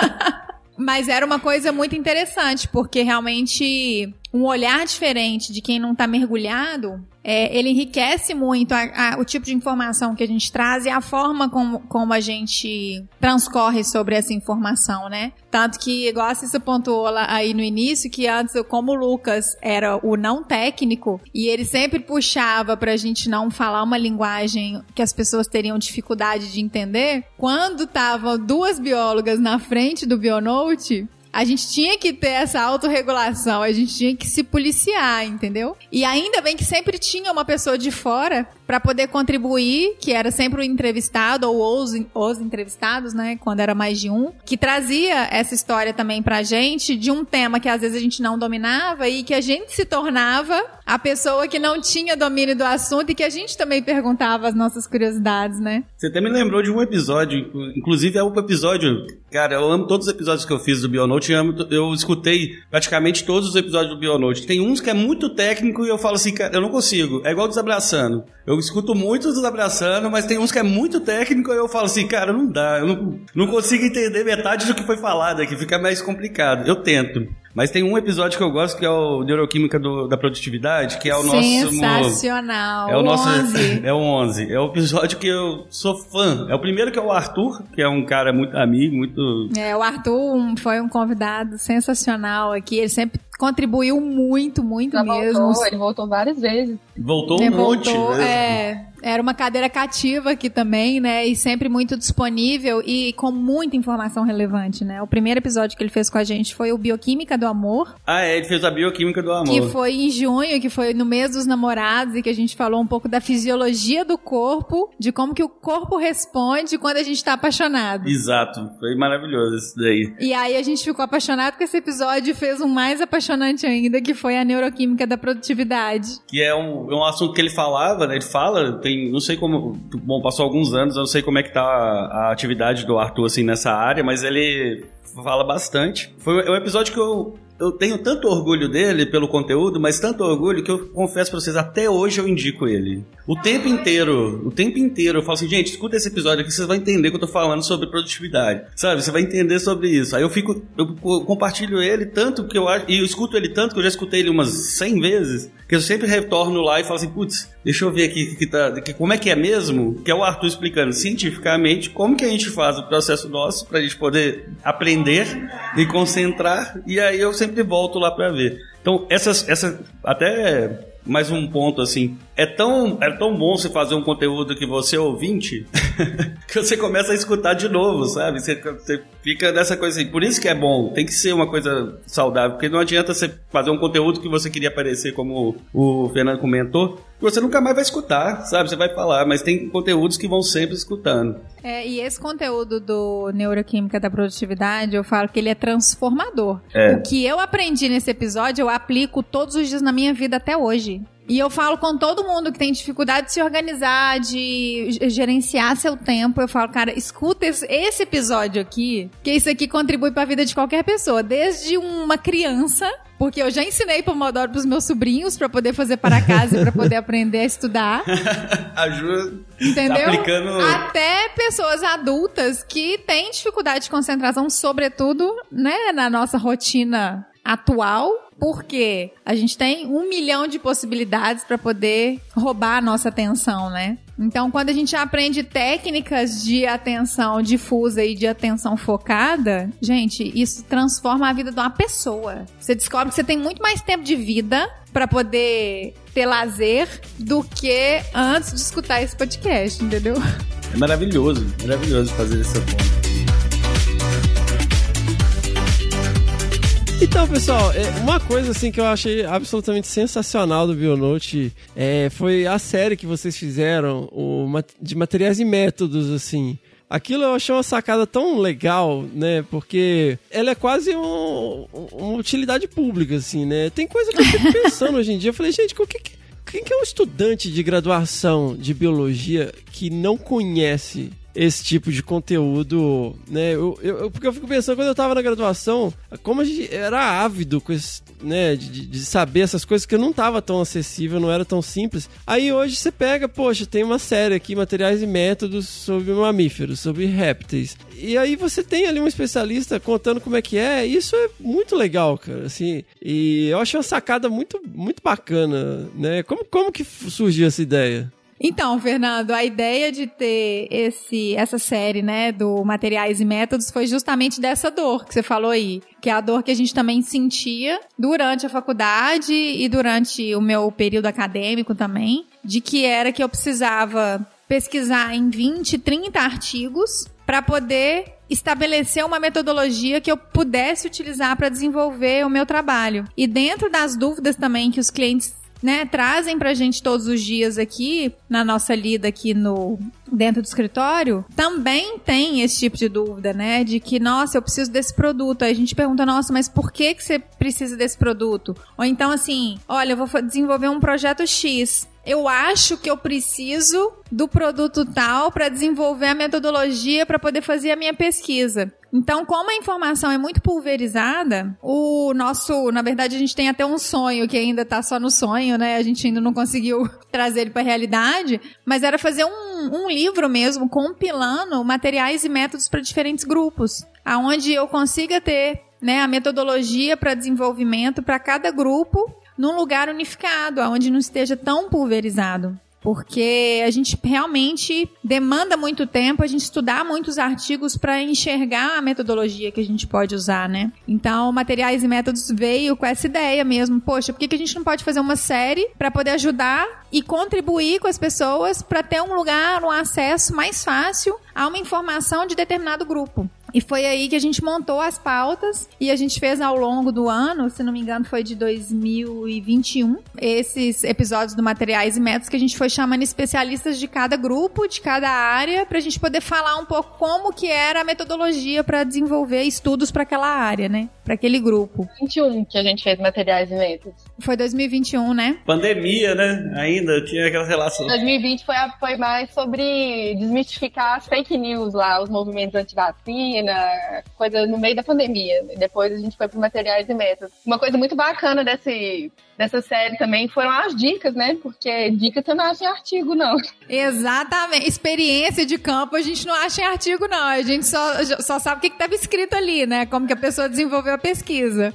Mas era uma coisa muito interessante, porque realmente um olhar diferente de quem não tá mergulhado, é, ele enriquece muito a- a- o tipo de informação que a gente traz e a forma como, como a gente transcorre sobre essa informação, né? Tanto que, igual a Cissa pontuou lá aí no início, que antes, como o Lucas era o não técnico, e ele sempre puxava pra gente não falar uma linguagem que as pessoas teriam dificuldade de entender, quando estavam duas biólogas na frente do Bionote, a gente tinha que ter essa autorregulação, a gente tinha que se policiar, entendeu? E ainda bem que sempre tinha uma pessoa de fora pra poder contribuir, que era sempre o entrevistado ou os, os entrevistados, né, quando era mais de um, que trazia essa história também pra gente de um tema que às vezes a gente não dominava e que a gente se tornava a pessoa que não tinha domínio do assunto e que a gente também perguntava as nossas curiosidades, né? Você até me lembrou de um episódio, inclu- inclusive é o episódio. Cara, eu amo todos os episódios que eu fiz do Bionote, eu, eu escutei praticamente todos os episódios do Bionote. Tem uns que é muito técnico e eu falo assim, cara, eu não consigo. É igual desabraçando. Eu escuto muito desabraçando, mas tem uns que é muito técnico e eu falo assim, cara, não dá, eu não, não consigo entender metade do que foi falado aqui, fica mais complicado. Eu tento. Mas tem um episódio que eu gosto que é o Neuroquímica do, da Produtividade, que é o nosso. Sensacional. É o nosso. 11. É o 11. É o episódio que eu sou fã. É o primeiro que é o Arthur, que é um cara muito amigo, muito. É, o Arthur um- foi um convidado sensacional aqui. Ele sempre contribuiu muito, muito Já mesmo. voltou, ele voltou várias vezes. Voltou um Ele monte. voltou, né? é, era uma cadeira cativa aqui também, né? E sempre muito disponível e com muita informação relevante, né? O primeiro episódio que ele fez com a gente foi o Bioquímica do Amor, Ah, é, ele fez a bioquímica do amor. que foi em junho, que foi no mês dos namorados, e que a gente falou um pouco da fisiologia do corpo, de como que o corpo responde quando a gente tá apaixonado. Exato, foi maravilhoso isso daí. E aí a gente ficou apaixonado com esse episódio e fez um mais apaixonante ainda, que foi a neuroquímica da produtividade. Que é um, é um assunto que ele falava, né? Ele fala, tem, não sei como. Bom, passou alguns anos, eu não sei como é que tá a, atividade do Arthur assim nessa área, mas ele fala bastante. Foi um episódio que eu. Eu tenho tanto orgulho dele pelo conteúdo, mas tanto orgulho que eu confesso pra vocês, até hoje eu indico ele. O tempo inteiro, o tempo inteiro eu falo assim, gente, escuta esse episódio aqui, vocês vão entender que eu tô falando sobre produtividade. Sabe? Você vai entender sobre isso. Aí eu fico, eu co- compartilho ele tanto que eu acho, e eu escuto ele tanto que eu já escutei ele umas 100 vezes, que eu sempre retorno lá e falo assim, putz, deixa eu ver aqui que tá, que- como é que é mesmo, que é o Arthur explicando cientificamente como que a gente faz o processo nosso pra gente poder aprender e concentrar, e aí eu sempre volto lá pra ver. Então, essas, essa, até mais um ponto assim, é tão, é tão bom você fazer um conteúdo que você é ouvinte, que você começa a escutar de novo, sabe? Você, você fica nessa coisa assim. Por isso que é bom, tem que ser uma coisa saudável, porque não adianta você fazer um conteúdo que você queria aparecer, como o Fernando comentou, que você nunca mais vai escutar, sabe? Você vai falar, mas tem conteúdos que vão sempre escutando. É, e esse conteúdo do Neuroquímica da Produtividade, eu falo que ele é transformador. É. O que eu aprendi nesse episódio, eu aplico todos os dias na minha vida até hoje. E eu falo com todo mundo que tem dificuldade de se organizar, de gerenciar seu tempo. Eu falo, cara, escuta esse, episódio aqui, que isso aqui contribui para a vida de qualquer pessoa, desde uma criança. Porque eu já ensinei Pomodoro pros meus sobrinhos para poder fazer para casa e para poder aprender a estudar. Ajuda. Entendeu? Aplicando. Até pessoas adultas que têm dificuldade de concentração, sobretudo, né, na nossa rotina atual. Porque a gente tem um milhão de possibilidades para poder roubar a nossa atenção, né? Então, quando a gente aprende técnicas de atenção difusa e de atenção focada, gente, isso transforma a vida de uma pessoa. Você descobre que você tem muito mais tempo de vida para poder ter lazer do que antes de escutar esse podcast, entendeu? É maravilhoso, maravilhoso fazer essa forma. Então, pessoal, é, uma coisa assim que eu achei absolutamente sensacional do Bionote é, foi a série que vocês fizeram o, de materiais e métodos, assim. Aquilo eu achei uma sacada tão legal, né? Porque ela é quase um- uma utilidade pública, assim, né? Tem coisa que eu fico pensando hoje em dia. Eu falei, gente, o que, que- quem que é um estudante de graduação de biologia que não conhece esse tipo de conteúdo, né? Eu, eu- porque eu fico pensando, quando eu tava na graduação, como a gente era ávido com esse, né, de, de- saber essas coisas que não tava tão acessível, não era tão simples. Aí hoje você pega, poxa, tem uma série aqui, materiais e métodos sobre mamíferos, sobre répteis. E aí você tem ali um especialista contando como é que é, isso é muito legal, cara, assim. E eu achei uma sacada muito, muito bacana, né? Como, como que surgiu essa ideia? Então, Fernando, a ideia de ter esse, essa série, né, do materiais e métodos foi justamente dessa dor que você falou aí, que é a dor que a gente também sentia durante a faculdade e durante o meu período acadêmico também, de que era que eu precisava pesquisar em 20, 30 artigos para poder estabelecer uma metodologia que eu pudesse utilizar para desenvolver o meu trabalho. E dentro das dúvidas também que os clientes né, trazem pra gente todos os dias aqui, na nossa lida aqui no dentro do escritório, também tem esse tipo de dúvida, né, de que, nossa, eu preciso desse produto. Aí a gente pergunta, nossa, mas por que que você precisa desse produto? Ou então assim, olha, eu vou desenvolver um projeto X. Eu acho que eu preciso do produto tal para desenvolver a metodologia para poder fazer a minha pesquisa. Então, como a informação é muito pulverizada, o nosso, na verdade, a gente tem até um sonho que ainda tá só no sonho, né? A gente ainda não conseguiu trazer ele para realidade, mas era fazer um, um livro mesmo compilando materiais e métodos para diferentes grupos, aonde eu consiga ter né, a metodologia para desenvolvimento para cada grupo num lugar unificado, onde não esteja tão pulverizado porque a gente realmente demanda muito tempo a gente estudar muitos artigos para enxergar a metodologia que a gente pode usar, né? Então, materiais e métodos veio com essa ideia mesmo. Poxa, por que, que a gente não pode fazer uma série para poder ajudar e contribuir com as pessoas para ter um lugar, um acesso mais fácil a uma informação de determinado grupo? E foi aí que a gente montou as pautas e a gente fez ao longo do ano, se não me engano, foi de 2021, esses episódios do Materiais e Métodos que a gente foi chamando especialistas de cada grupo, de cada área, para a gente poder falar um pouco como que era a metodologia para desenvolver estudos para aquela área, né? Para aquele grupo. 21 que a gente fez Materiais e Métodos. Foi 2021, né? Pandemia, né? Ainda tinha aquela relação. 2020 foi, a, foi mais sobre desmistificar as fake news lá, os movimentos anti-vacina vacina, coisa no meio da pandemia. Depois a gente foi para materiais e métodos. Uma coisa muito bacana desse, dessa série também foram as dicas, né? Porque dicas você não acha em artigo, não. Exatamente. Experiência de campo a gente não acha em artigo, não. A gente só, só sabe o que estava escrito ali, né? Como que a pessoa desenvolveu a pesquisa.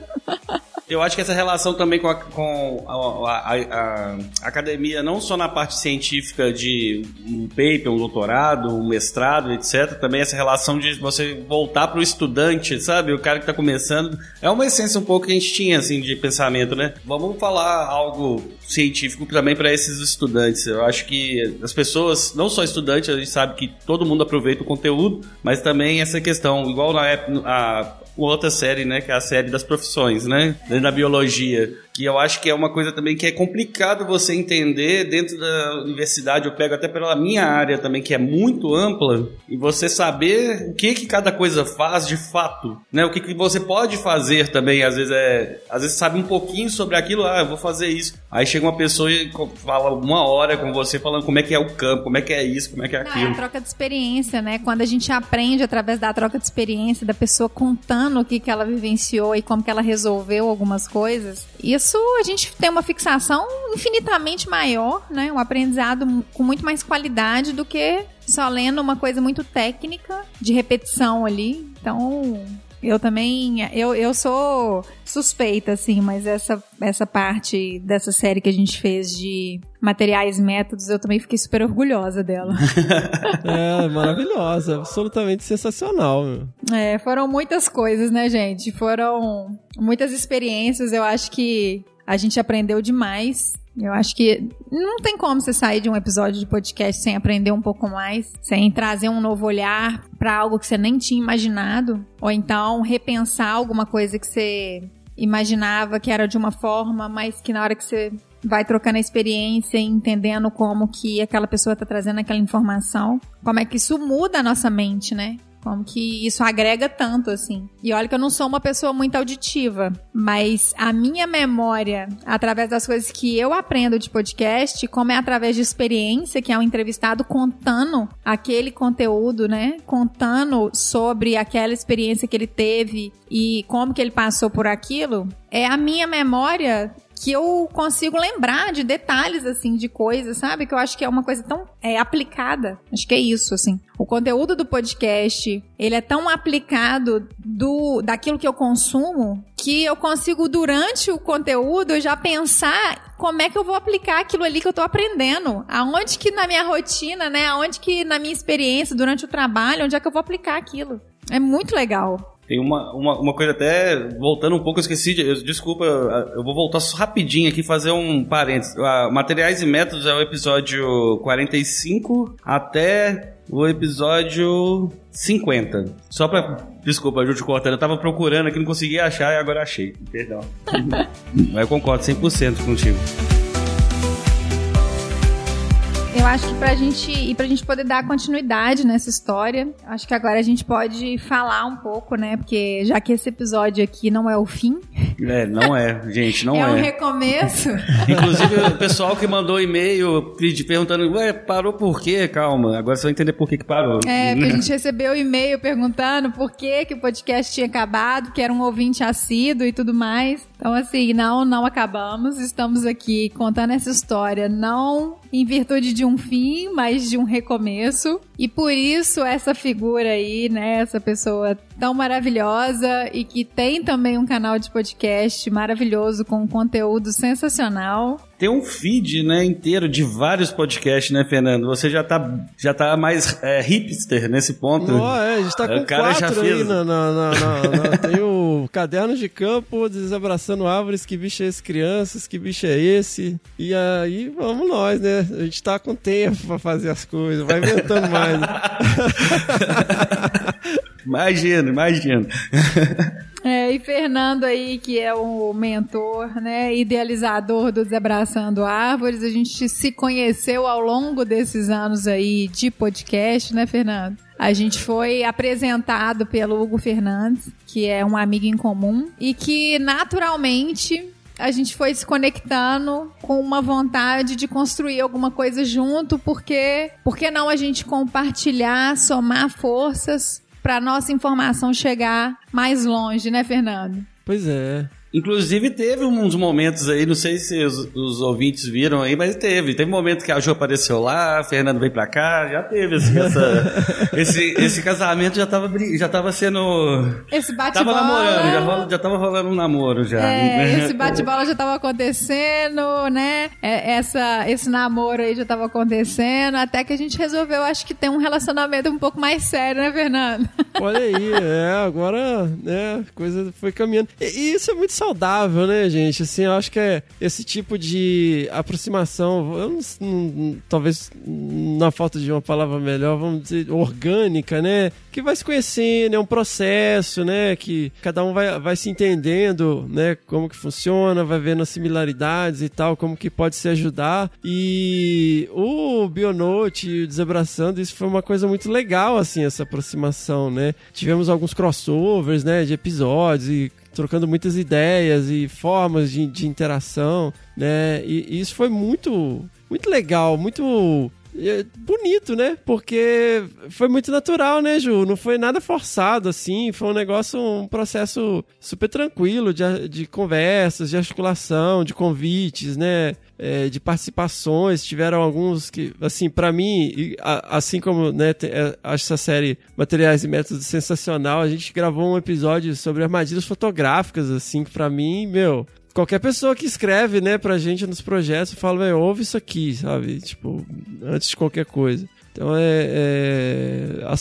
Eu acho que essa relação também com, a, com a, a, a, academia, não só na parte científica de um paper, um doutorado, um mestrado, etc., também essa relação de você voltar para o estudante, sabe? O cara que está começando. É uma essência um pouco que a gente tinha, assim, de pensamento, né? Vamos falar algo científico também para esses estudantes. Eu acho que as pessoas, não só estudantes, a gente sabe que todo mundo aproveita o conteúdo, mas também essa questão, igual na época, a, outra série, né, que é a série das profissões, né, da biologia que eu acho que é uma coisa também que é complicado você entender dentro da universidade. Eu pego até pela minha área também, que é muito ampla, e você saber o que que cada coisa faz de fato, né? O que, que você pode fazer também, às vezes é, às vezes sabe um pouquinho sobre aquilo, ah, eu vou fazer isso. Aí chega uma pessoa e fala uma hora com você falando como é que é o campo, como é que é isso, como é que é aquilo. Não, é a troca de experiência, né? Quando a gente aprende através da troca de experiência, da pessoa contando o que que ela vivenciou e como que ela resolveu algumas coisas, isso isso a gente tem uma fixação infinitamente maior, né? Um aprendizado com muito mais qualidade do que só lendo uma coisa muito técnica de repetição ali. Então, eu também, eu, eu sou suspeita, assim, mas essa, essa parte dessa série que a gente fez de materiais métodos, eu também fiquei super orgulhosa dela. é, maravilhosa, absolutamente sensacional. Meu. É, foram muitas coisas, né, gente? Foram muitas experiências, eu acho que a gente aprendeu demais eu acho que não tem como você sair de um episódio de podcast sem aprender um pouco mais, sem trazer um novo olhar para algo que você nem tinha imaginado, ou então repensar alguma coisa que você imaginava que era de uma forma, mas que na hora que você vai trocando a experiência e entendendo como que aquela pessoa está trazendo aquela informação, como é que isso muda a nossa mente, né? Como que isso agrega tanto, assim. E olha que eu não sou uma pessoa muito auditiva, mas a minha memória, através das coisas que eu aprendo de podcast, como é através de experiência, que é um entrevistado contando aquele conteúdo, né? Contando sobre aquela experiência que ele teve e como que ele passou por aquilo, é a minha memória que eu consigo lembrar de detalhes, assim, de coisas, sabe? Que eu acho que é uma coisa tão é, aplicada. Acho que é isso, assim. O conteúdo do podcast, ele é tão aplicado do daquilo que eu consumo que eu consigo, durante o conteúdo, já pensar como é que eu vou aplicar aquilo ali que eu tô aprendendo. Aonde que na minha rotina, né? Aonde que na minha experiência, durante o trabalho, onde é que eu vou aplicar aquilo. É muito legal. Tem uma, uma, uma, coisa até, voltando um pouco, eu esqueci, de, eu, desculpa, eu vou voltar só rapidinho aqui fazer um parênteses. Uh, Materiais e Métodos é o episódio 45 até o episódio 50. Só pra. Desculpa, te cortando, eu tava procurando aqui, não conseguia achar e agora achei. Perdão. Mas eu concordo 100% contigo. Eu acho que pra gente, e pra gente poder dar continuidade nessa história, acho que agora a gente pode falar um pouco, né? Porque já que esse episódio aqui não é o fim. É, não é, gente, não é. É um recomeço. Inclusive, o pessoal que mandou e-mail perguntando, ué, parou por quê? Calma, agora você vai entender por que, que parou. É, porque a gente recebeu e-mail perguntando por que, que o podcast tinha acabado, que era um ouvinte assíduo e tudo mais. Então, assim, não, não acabamos. Estamos aqui contando essa história, não em virtude de um fim, mas de um recomeço. E por isso essa figura aí, né, essa pessoa tão maravilhosa e que tem também um canal de podcast maravilhoso com conteúdo sensacional. Tem um feed, né, inteiro de vários podcasts, né, Fernando? Você já tá, já tá mais é, hipster nesse ponto. Oh, é, a gente tá com o cara quatro já fez... aí na, na, na, na Tem o Caderno de Campo, Desabraçando Árvores, Que Bicho é Esse Crianças, Que Bicho é Esse? E aí, vamos nós, né? A gente tá com tempo pra fazer as coisas, vai inventando mais. Né? imagina, imagina. É, e Fernando aí, que é o mentor, né, idealizador do Desabraçando Árvores, a gente se conheceu ao longo desses anos aí de podcast, né, Fernando? A gente foi apresentado pelo Hugo Fernandes, que é um amigo em comum, e que naturalmente a gente foi se conectando com uma vontade de construir alguma coisa junto, porque por que não a gente compartilhar, somar forças para nossa informação chegar mais longe, né, Fernando? Pois é. Inclusive teve uns momentos aí, não sei se os, os, ouvintes viram aí, mas teve. Teve um momento que a Jo apareceu lá, a Fernando veio pra cá, já teve assim, essa, esse, esse casamento já tava, já tava sendo... Esse bate-bola... Tava namorando, já, rola, já tava rolando um namoro já. É, esse bate-bola já tava acontecendo, né? É, essa, esse namoro aí já tava acontecendo, até que a gente resolveu, acho que ter um relacionamento um pouco mais sério, né, Fernando? Olha aí, é, agora, né, a coisa foi caminhando. E, e isso é muito saudável, né, gente? Assim, eu acho que é esse tipo de aproximação, eu não, não, talvez na falta de uma palavra melhor, vamos dizer, orgânica, né? Que vai se conhecendo, é um processo, né? Que cada um vai, vai se entendendo, né? Como que funciona, vai vendo as similaridades e tal, como que pode se ajudar. E o Bionote, Desabraçando, isso foi uma coisa muito legal, assim, essa aproximação, né? Tivemos alguns crossovers, né? De episódios e trocando muitas ideias e formas de, de interação, né? E, e, isso foi muito, muito legal, muito é, bonito, né? Porque foi muito natural, né, Ju? Não foi nada forçado, assim. Foi um negócio, um processo super tranquilo de, de conversas, de articulação, de convites, né? É, de participações, tiveram alguns que, assim, para mim, assim como, né, é, essa série Materiais e Métodos sensacional, a gente gravou um episódio sobre armadilhas fotográficas, assim, que pra mim, meu, qualquer pessoa que escreve, né, pra gente nos projetos, fala, meu, ouve isso aqui, sabe? Tipo, antes de qualquer coisa. Então é, é,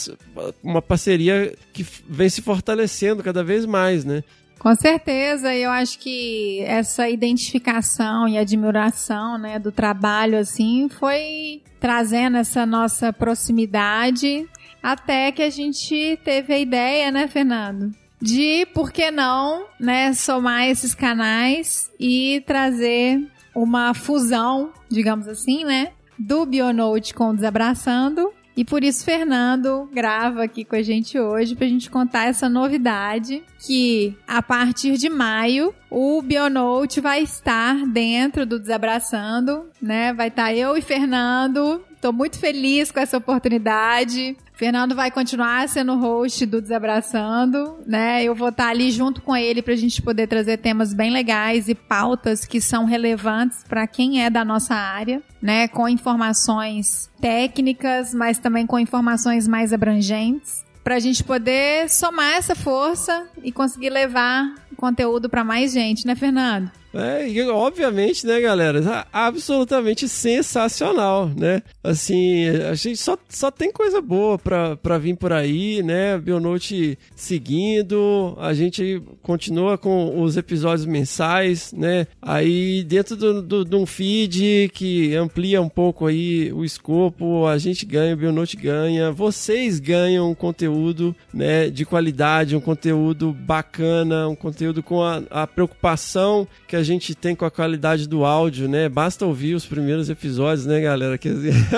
uma parceria que vem se fortalecendo cada vez mais, né? Com certeza, eu acho que essa identificação e admiração, né, do trabalho assim, foi trazendo essa nossa proximidade até que a gente teve a ideia, né, Fernando, de por que não, né, somar esses canais e trazer uma fusão, digamos assim, né, do Bionote com o Desabraçando e por isso Fernando grava aqui com a gente hoje para a gente contar essa novidade que a partir de maio o Bionote vai estar dentro do Desabraçando, né? Vai estar tá eu e Fernando. Tô muito feliz com essa oportunidade. Fernando vai continuar sendo host do Desabraçando, né? Eu vou estar ali junto com ele para a gente poder trazer temas bem legais e pautas que são relevantes para quem é da nossa área, né? Com informações técnicas, mas também com informações mais abrangentes, para a gente poder somar essa força e conseguir levar conteúdo para mais gente, né, Fernando? É, e obviamente, né, galera, absolutamente sensacional, né? Assim, a gente só, só tem coisa boa pra, pra vir por aí, né? Bionote seguindo, a gente continua com os episódios mensais, né? Aí dentro de do, do, do, um feed que amplia um pouco aí o escopo, a gente ganha, o Bionote ganha, vocês ganham um conteúdo, né, de qualidade, um conteúdo bacana, um conteúdo com a, a preocupação que a gente tem com a qualidade do áudio, né? Basta ouvir os primeiros episódios, né, galera? Quer dizer,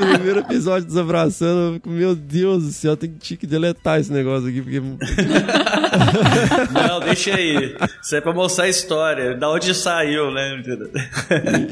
eu o primeiro episódio desabraçando, meu Deus do céu, tem que deletar esse negócio aqui, porque... Não, deixa aí. Isso é pra mostrar a história, da onde saiu, né?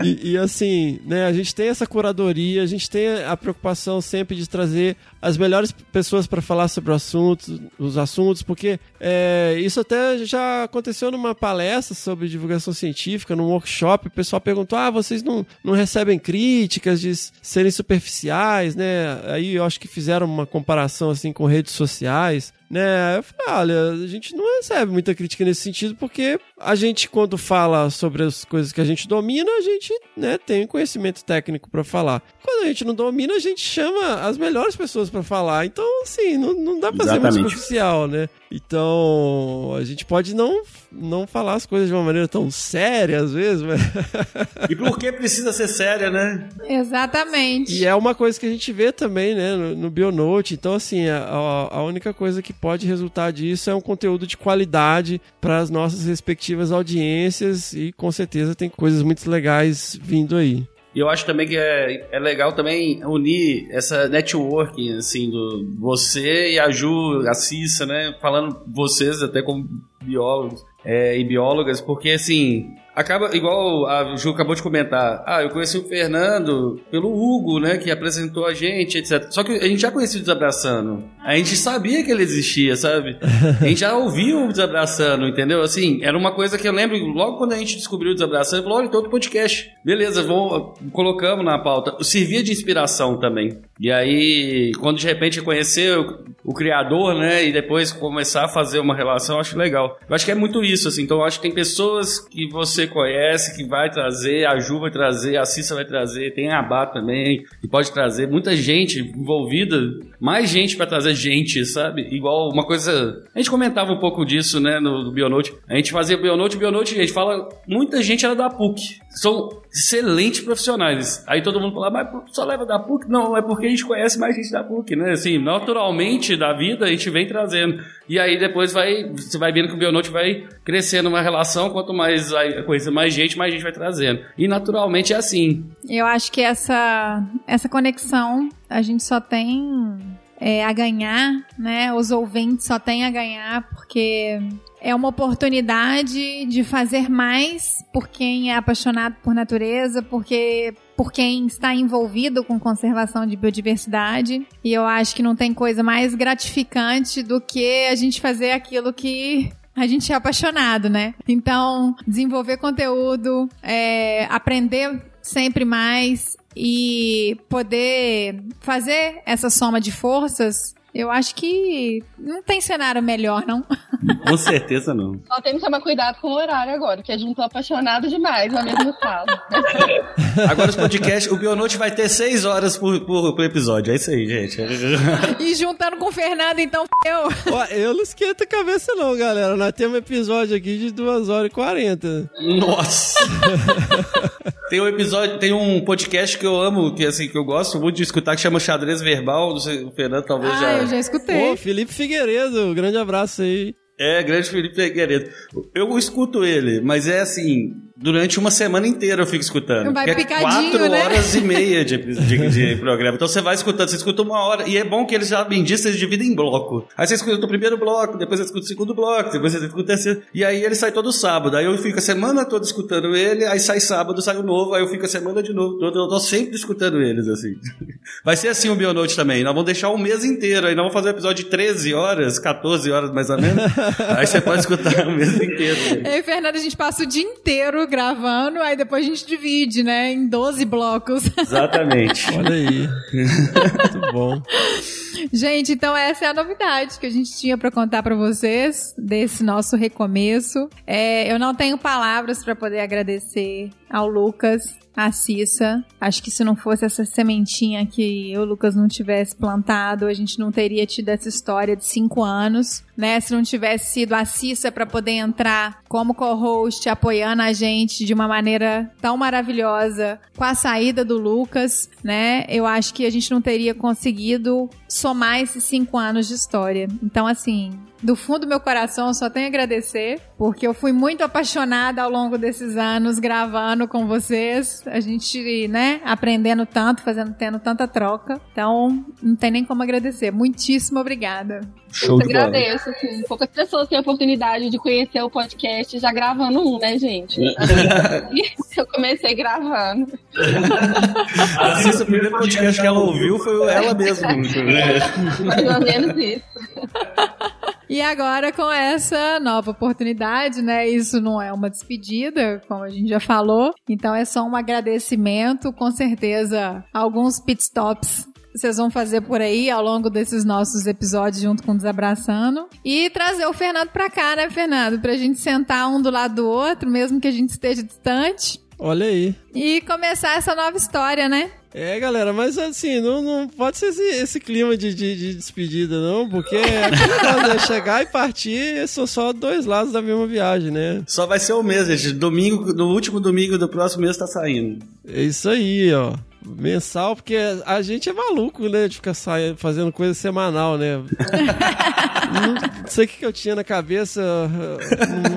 E, e, e assim, né, a gente tem essa curadoria, a gente tem a preocupação sempre de trazer as melhores pessoas para falar sobre o assunto, os assuntos, porque é, isso até já aconteceu dando uma palestra sobre divulgação científica num workshop, o pessoal perguntou: ah, vocês não, não recebem críticas de serem superficiais, né? Aí eu acho que fizeram uma comparação assim com redes sociais né? Eu falei, olha, a gente não recebe muita crítica nesse sentido, porque a gente, quando fala sobre as coisas que a gente domina, a gente né, tem conhecimento técnico para falar. Quando a gente não domina, a gente chama as melhores pessoas para falar. Então, assim, não, não dá pra Exatamente. ser muito superficial, né? Então, a gente pode não, não falar as coisas de uma maneira tão séria, às vezes, mas... E por que precisa ser séria, né? Exatamente. E é uma coisa que a gente vê também, né, no, no Bionote. Então, assim, a, a única coisa que pode resultar disso é um conteúdo de qualidade para as nossas respectivas audiências e, com certeza, tem coisas muito legais vindo aí. E eu acho também que é, é legal também unir essa networking, assim, do você e a Ju, a Cissa, né? Falando vocês até como biólogos é, e biólogas, porque assim, acaba igual a Ju acabou de comentar. Ah, eu conheci o Fernando pelo Hugo, né, que apresentou a gente, etc. Só que a gente já conhecia o Desabraçando. A gente sabia que ele existia, sabe? A gente já ouviu o Desabraçando, entendeu? Assim, era uma coisa que eu lembro logo quando a gente descobriu o Desabraçando, falou, olha, tem outro podcast. Beleza, vou colocamos na pauta. Servia de inspiração também. E aí, quando de repente conhecer o, o criador, né, e depois começar a fazer uma relação, eu acho legal. Eu acho que é muito isso, assim. Então, eu acho que tem pessoas que você você conhece, que vai trazer, a Ju vai trazer, a Cissa vai trazer, tem a Abá também, que pode trazer muita gente envolvida, mais gente para trazer gente, sabe? Igual uma coisa. A gente comentava um pouco disso, né, no, no Bionote. A gente fazia Bionote, Bionote, a gente fala, muita gente era da PUC. São excelentes profissionais. Aí todo mundo fala, mas só leva da PUC? Não, é porque a gente conhece mais gente da PUC, né? Assim, naturalmente da vida a gente vem trazendo. E aí depois vai, você vai vendo que o Bionote vai crescendo uma relação, quanto mais vai conhecer mais gente, mais gente vai trazendo. E naturalmente é assim. Eu acho que essa, essa conexão a gente só tem é, a ganhar, né? Os ouvintes só têm a ganhar porque é uma oportunidade de fazer mais por quem é apaixonado por natureza, porque por quem está envolvido com conservação de biodiversidade. E eu acho que não tem coisa mais gratificante do que a gente fazer aquilo que a gente é apaixonado, né? Então, desenvolver conteúdo, é, aprender sempre mais e poder fazer essa soma de forças eu acho que não tem cenário melhor, não. Com certeza não. Só tem que tomar cuidado com o horário agora, porque a gente tá apaixonado demais na mesma sala. Agora os podcasts, o Bionote vai ter seis horas por, por, por, episódio. É isso aí, gente. E juntando com o Fernando, então, eu. Ó, eu não esquento a cabeça, não, galera. Nós temos um episódio aqui de duas horas e quarenta. Nossa! Tem um episódio, tem um podcast que eu amo, que assim, que eu gosto muito de escutar, que chama Xadrez Verbal. Não sei, o Fernando talvez ah, já. Eu já escutei. Pô, Felipe Figueiredo, grande abraço aí. É, grande Felipe Figueiredo. Eu escuto ele, mas é assim, durante uma semana inteira eu fico escutando. Vai é quatro né? horas e meia de, de, de, programa. Então você vai escutando, você escuta uma hora. E é bom que eles já bem disso, eles dividem em bloco. Aí você escuta o primeiro bloco, depois você escuta o segundo bloco, depois você escuta o terceiro. E aí ele sai todo sábado. Aí eu fico a semana toda escutando ele, aí sai sábado, sai o novo, aí eu fico a semana de novo. Eu tô sempre escutando eles, assim. Vai ser assim o Bionote também. Nós vamos deixar o mês inteiro. Aí nós vamos fazer um episódio de 13 horas, 14 horas mais ou menos. aí você pode escutar o mês inteiro. Eu e Fernando, a gente passa o dia inteiro gravando, aí depois a gente divide, né, em 12 blocos. Exatamente. Olha aí. Muito bom. Gente, então essa é a novidade que a gente tinha para contar para vocês desse nosso recomeço. É, eu não tenho palavras para poder agradecer ao Lucas a Cissa. Acho que se não fosse essa sementinha que o Lucas não tivesse plantado, a gente não teria tido essa história de cinco anos, né? Se não tivesse sido a Cissa para poder entrar como co-host, apoiando a gente de uma maneira tão maravilhosa com a saída do Lucas, né? Eu acho que a gente não teria conseguido somar esses cinco anos de história. Então, assim, do fundo do meu coração, eu só tenho a agradecer, porque eu fui muito apaixonada ao longo desses anos gravando com vocês. A gente, né, aprendendo tanto, fazendo, tendo tanta troca. Então, não tem nem como agradecer. Muitíssimo obrigada. Show eu agradeço, assim. Poucas pessoas têm a oportunidade de conhecer o podcast já gravando um, né, gente? eu comecei gravando. Assim, o primeiro podcast que ela ouviu foi ela mesma. Mais ou menos isso. E agora com essa nova oportunidade, né? Isso não é uma despedida, como a gente já falou. Então é só um agradecimento, com certeza alguns pitstops vocês vão fazer por aí ao longo desses nossos episódios junto com Desabraçando. E trazer o Fernando pra cá, né, Fernando? Pra gente sentar um do lado do outro, mesmo que a gente esteja distante. Olha aí. E começar essa nova história, né? É, galera, mas assim, não, não pode ser esse, esse clima de, de, de, despedida, não, porque aquele né, chegar e partir são só dois lados da mesma viagem, né? Só vai ser o mês, gente. Domingo, no último domingo do próximo mês tá saindo. É isso aí, ó mensal, porque a gente é maluco, né? De ficar saindo, fazendo coisa semanal, né? não sei o que eu tinha na cabeça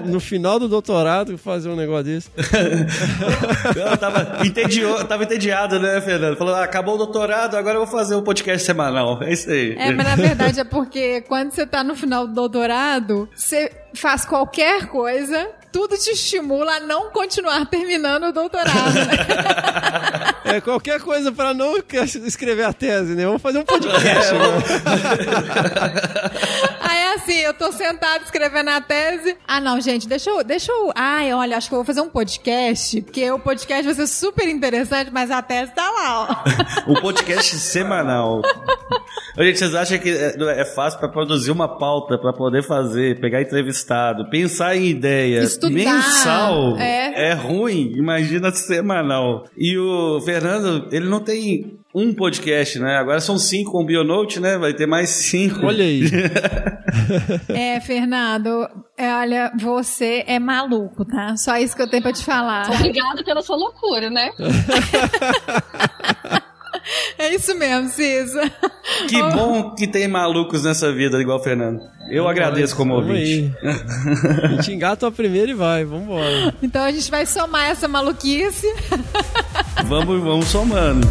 no, no final do doutorado fazer um negócio desse. eu tava, entedio, tava entediado, né, Fernando? Falou, ah, acabou o doutorado, agora eu vou fazer um podcast semanal. É isso aí. É, mas na verdade é porque quando você tá no final do doutorado, você faz qualquer coisa tudo te estimula a não continuar terminando o doutorado. é, qualquer coisa para não escrever a tese, né? Vamos fazer um podcast. É, né? Aí é assim, eu tô sentado escrevendo a tese. Ah, não, gente, deixa eu, deixa eu. Ai, olha, acho que eu vou fazer um podcast, porque o podcast vai ser super interessante, mas a tese tá lá, ó. o podcast semanal. Gente, vocês acham que é, é fácil para produzir uma pauta, para poder fazer, pegar entrevistado, pensar em ideias, mensal é. é ruim, imagina semanal. E o Fernando, ele não tem um podcast, né? Agora são cinco com o Bionote, né? Vai ter mais cinco. Olha aí. é, Fernando, é, olha, você é maluco, tá? Só isso que eu tenho pra te falar. Obrigado pela sua loucura, né? É isso mesmo, Cisa. Que bom que tem malucos nessa vida, igual o Fernando. Eu agradeço como ouvinte. A gente engata a primeira e vai, vambora. Então a gente vai somar essa maluquice. Vamos, vamos somando.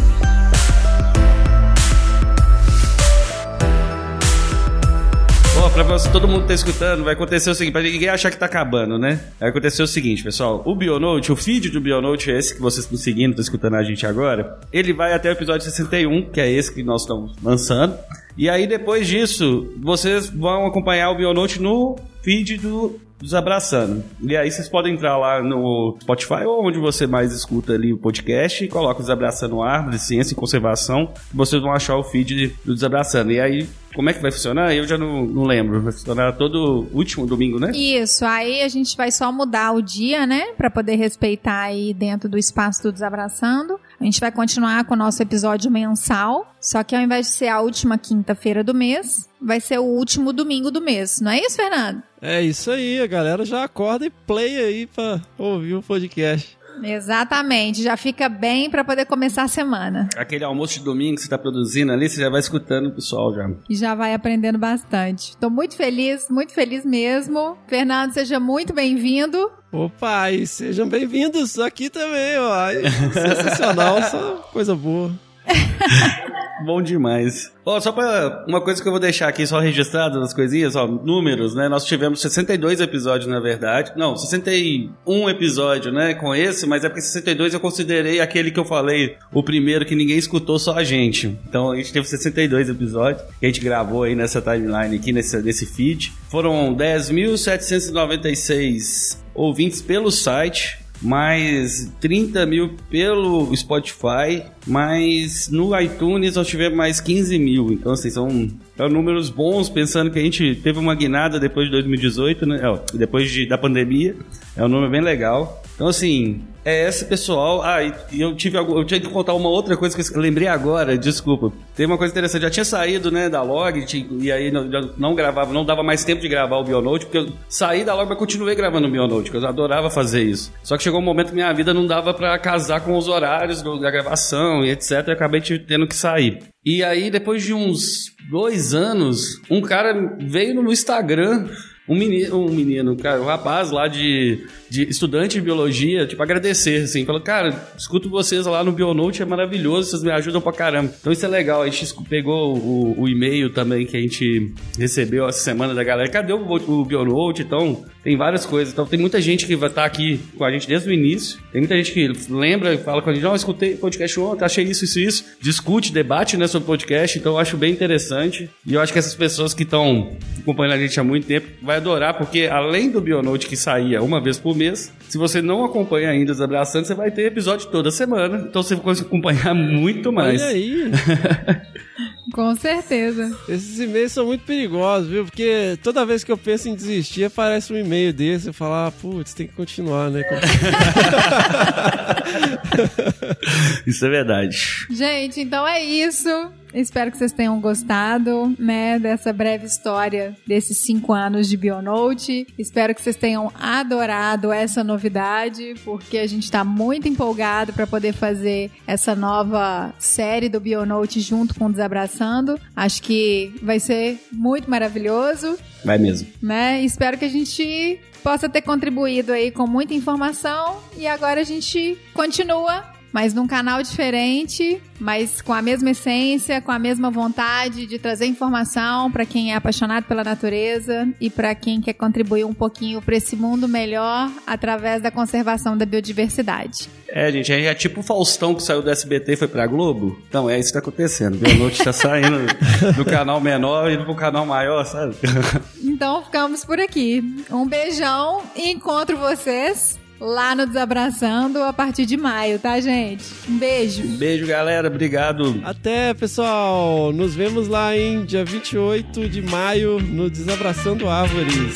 Ó, pra você, todo mundo tá escutando, vai acontecer o seguinte, pra ninguém achar que tá acabando, né? Vai acontecer o seguinte, pessoal. O Bionote, o feed do Bionote é esse que vocês estão seguindo, estão escutando a gente agora. Ele vai até o episódio 61, que é esse que nós estamos lançando. E aí, depois disso, vocês vão acompanhar o Bionote no feed do Desabraçando. E aí vocês podem entrar lá no Spotify ou onde você mais escuta ali o podcast e coloca Desabraçando Árvore, Ciência e Conservação. Vocês vão achar o feed do Desabraçando. E aí como é que vai funcionar? Eu já não, não lembro. Vai funcionar todo último domingo, né? Isso. Aí a gente vai só mudar o dia, né? Pra poder respeitar aí dentro do espaço do Desabraçando. A gente vai continuar com o nosso episódio mensal. Só que ao invés de ser a última quinta-feira do mês, vai ser o último domingo do mês. Não é isso, Fernando? É isso aí. A galera já acorda e play aí pra ouvir o podcast. Exatamente, já fica bem para poder começar a semana. Aquele almoço de domingo que você está produzindo ali, você já vai escutando o pessoal já. E já vai aprendendo bastante. Estou muito feliz, muito feliz mesmo. Fernando, seja muito bem-vindo. Opa, e sejam bem-vindos aqui também, ó. Sensacional, só coisa boa. Bom demais. Ó, oh, só pra uma coisa que eu vou deixar aqui só registrado nas coisinhas, ó, números, né? Nós tivemos 62 episódios, na verdade. Não, 61 episódio, né, com esse, mas é porque 62 eu considerei aquele que eu falei, o primeiro que ninguém escutou, só a gente. Então a gente teve 62 episódios que a gente gravou aí nessa timeline aqui, nesse, nesse feed. Foram 10.796 ouvintes pelo site, mais 30 mil pelo Spotify, mas no iTunes nós tivemos mais 15 mil. Então, assim, são, são números bons, pensando que a gente teve uma guinada depois de 2018, né? depois de, da pandemia. É um número bem legal. Então, assim, é esse pessoal. Ah, e eu tive eu tinha que contar uma outra coisa que eu lembrei agora, desculpa. Tem uma coisa interessante, já tinha saído, né, da log, e aí não, não gravava, não dava mais tempo de gravar o Bionote, porque eu saí da log, mas continuei gravando o Bionote, porque eu adorava fazer isso. Só que chegou um momento que minha vida não dava para casar com os horários da gravação e etc, e acabei tendo que sair. E aí, depois de uns dois anos, um cara veio no Instagram um menino, um menino, cara, um rapaz lá de, de estudante de biologia, tipo, agradecer, assim, falou, cara, escuto vocês lá no Bionote, é maravilhoso, vocês me ajudam pra caramba. Então isso é legal, a gente pegou o, o e-mail também que a gente recebeu essa semana da galera, cadê o, o Bionote? Então, tem várias coisas. Então tem muita gente que vai estar aqui com a gente desde o início. Tem muita gente que lembra e fala com a gente, não, oh, escutei podcast ontem, achei isso, isso, isso. Discute, debate né, sobre podcast, então eu acho bem interessante. E eu acho que essas pessoas que estão acompanhando a gente há muito tempo vai adorar, porque além do Bionote que saía uma vez por mês, se você não acompanha ainda os Abraçando, você vai ter episódio toda semana. Então você vai acompanhar muito mais. Olha aí. Com certeza. Esses e-mails são muito perigosos, viu? Porque toda vez que eu penso em desistir, aparece um e-mail desse, eu falo, ah, putz, tem que continuar, né? isso é verdade. Gente, então é isso. Espero que vocês tenham gostado, né, dessa breve história desses cinco anos de Bionote. Espero que vocês tenham adorado essa novidade, porque a gente está muito empolgado para poder fazer essa nova série do Bionote junto com o Desabraçando. Acho que vai ser muito maravilhoso. Vai mesmo. Né? Espero que a gente possa ter contribuído aí com muita informação e agora a gente continua mas num canal diferente, mas com a mesma essência, com a mesma vontade de trazer informação para quem é apaixonado pela natureza e para quem quer contribuir um pouquinho para esse mundo melhor através da conservação da biodiversidade. É, gente, é tipo o Faustão que saiu do SBT e foi pra Globo. Então, é isso que tá acontecendo. A noite tá saindo do canal menor e indo pro canal maior, sabe? Então, ficamos por aqui. Um beijão e encontro vocês lá no Desabraçando a partir de maio, tá, gente? Um beijo. Um beijo, galera. Obrigado. Até, pessoal. Nos vemos lá em dia 28 de maio no Desabraçando Árvores.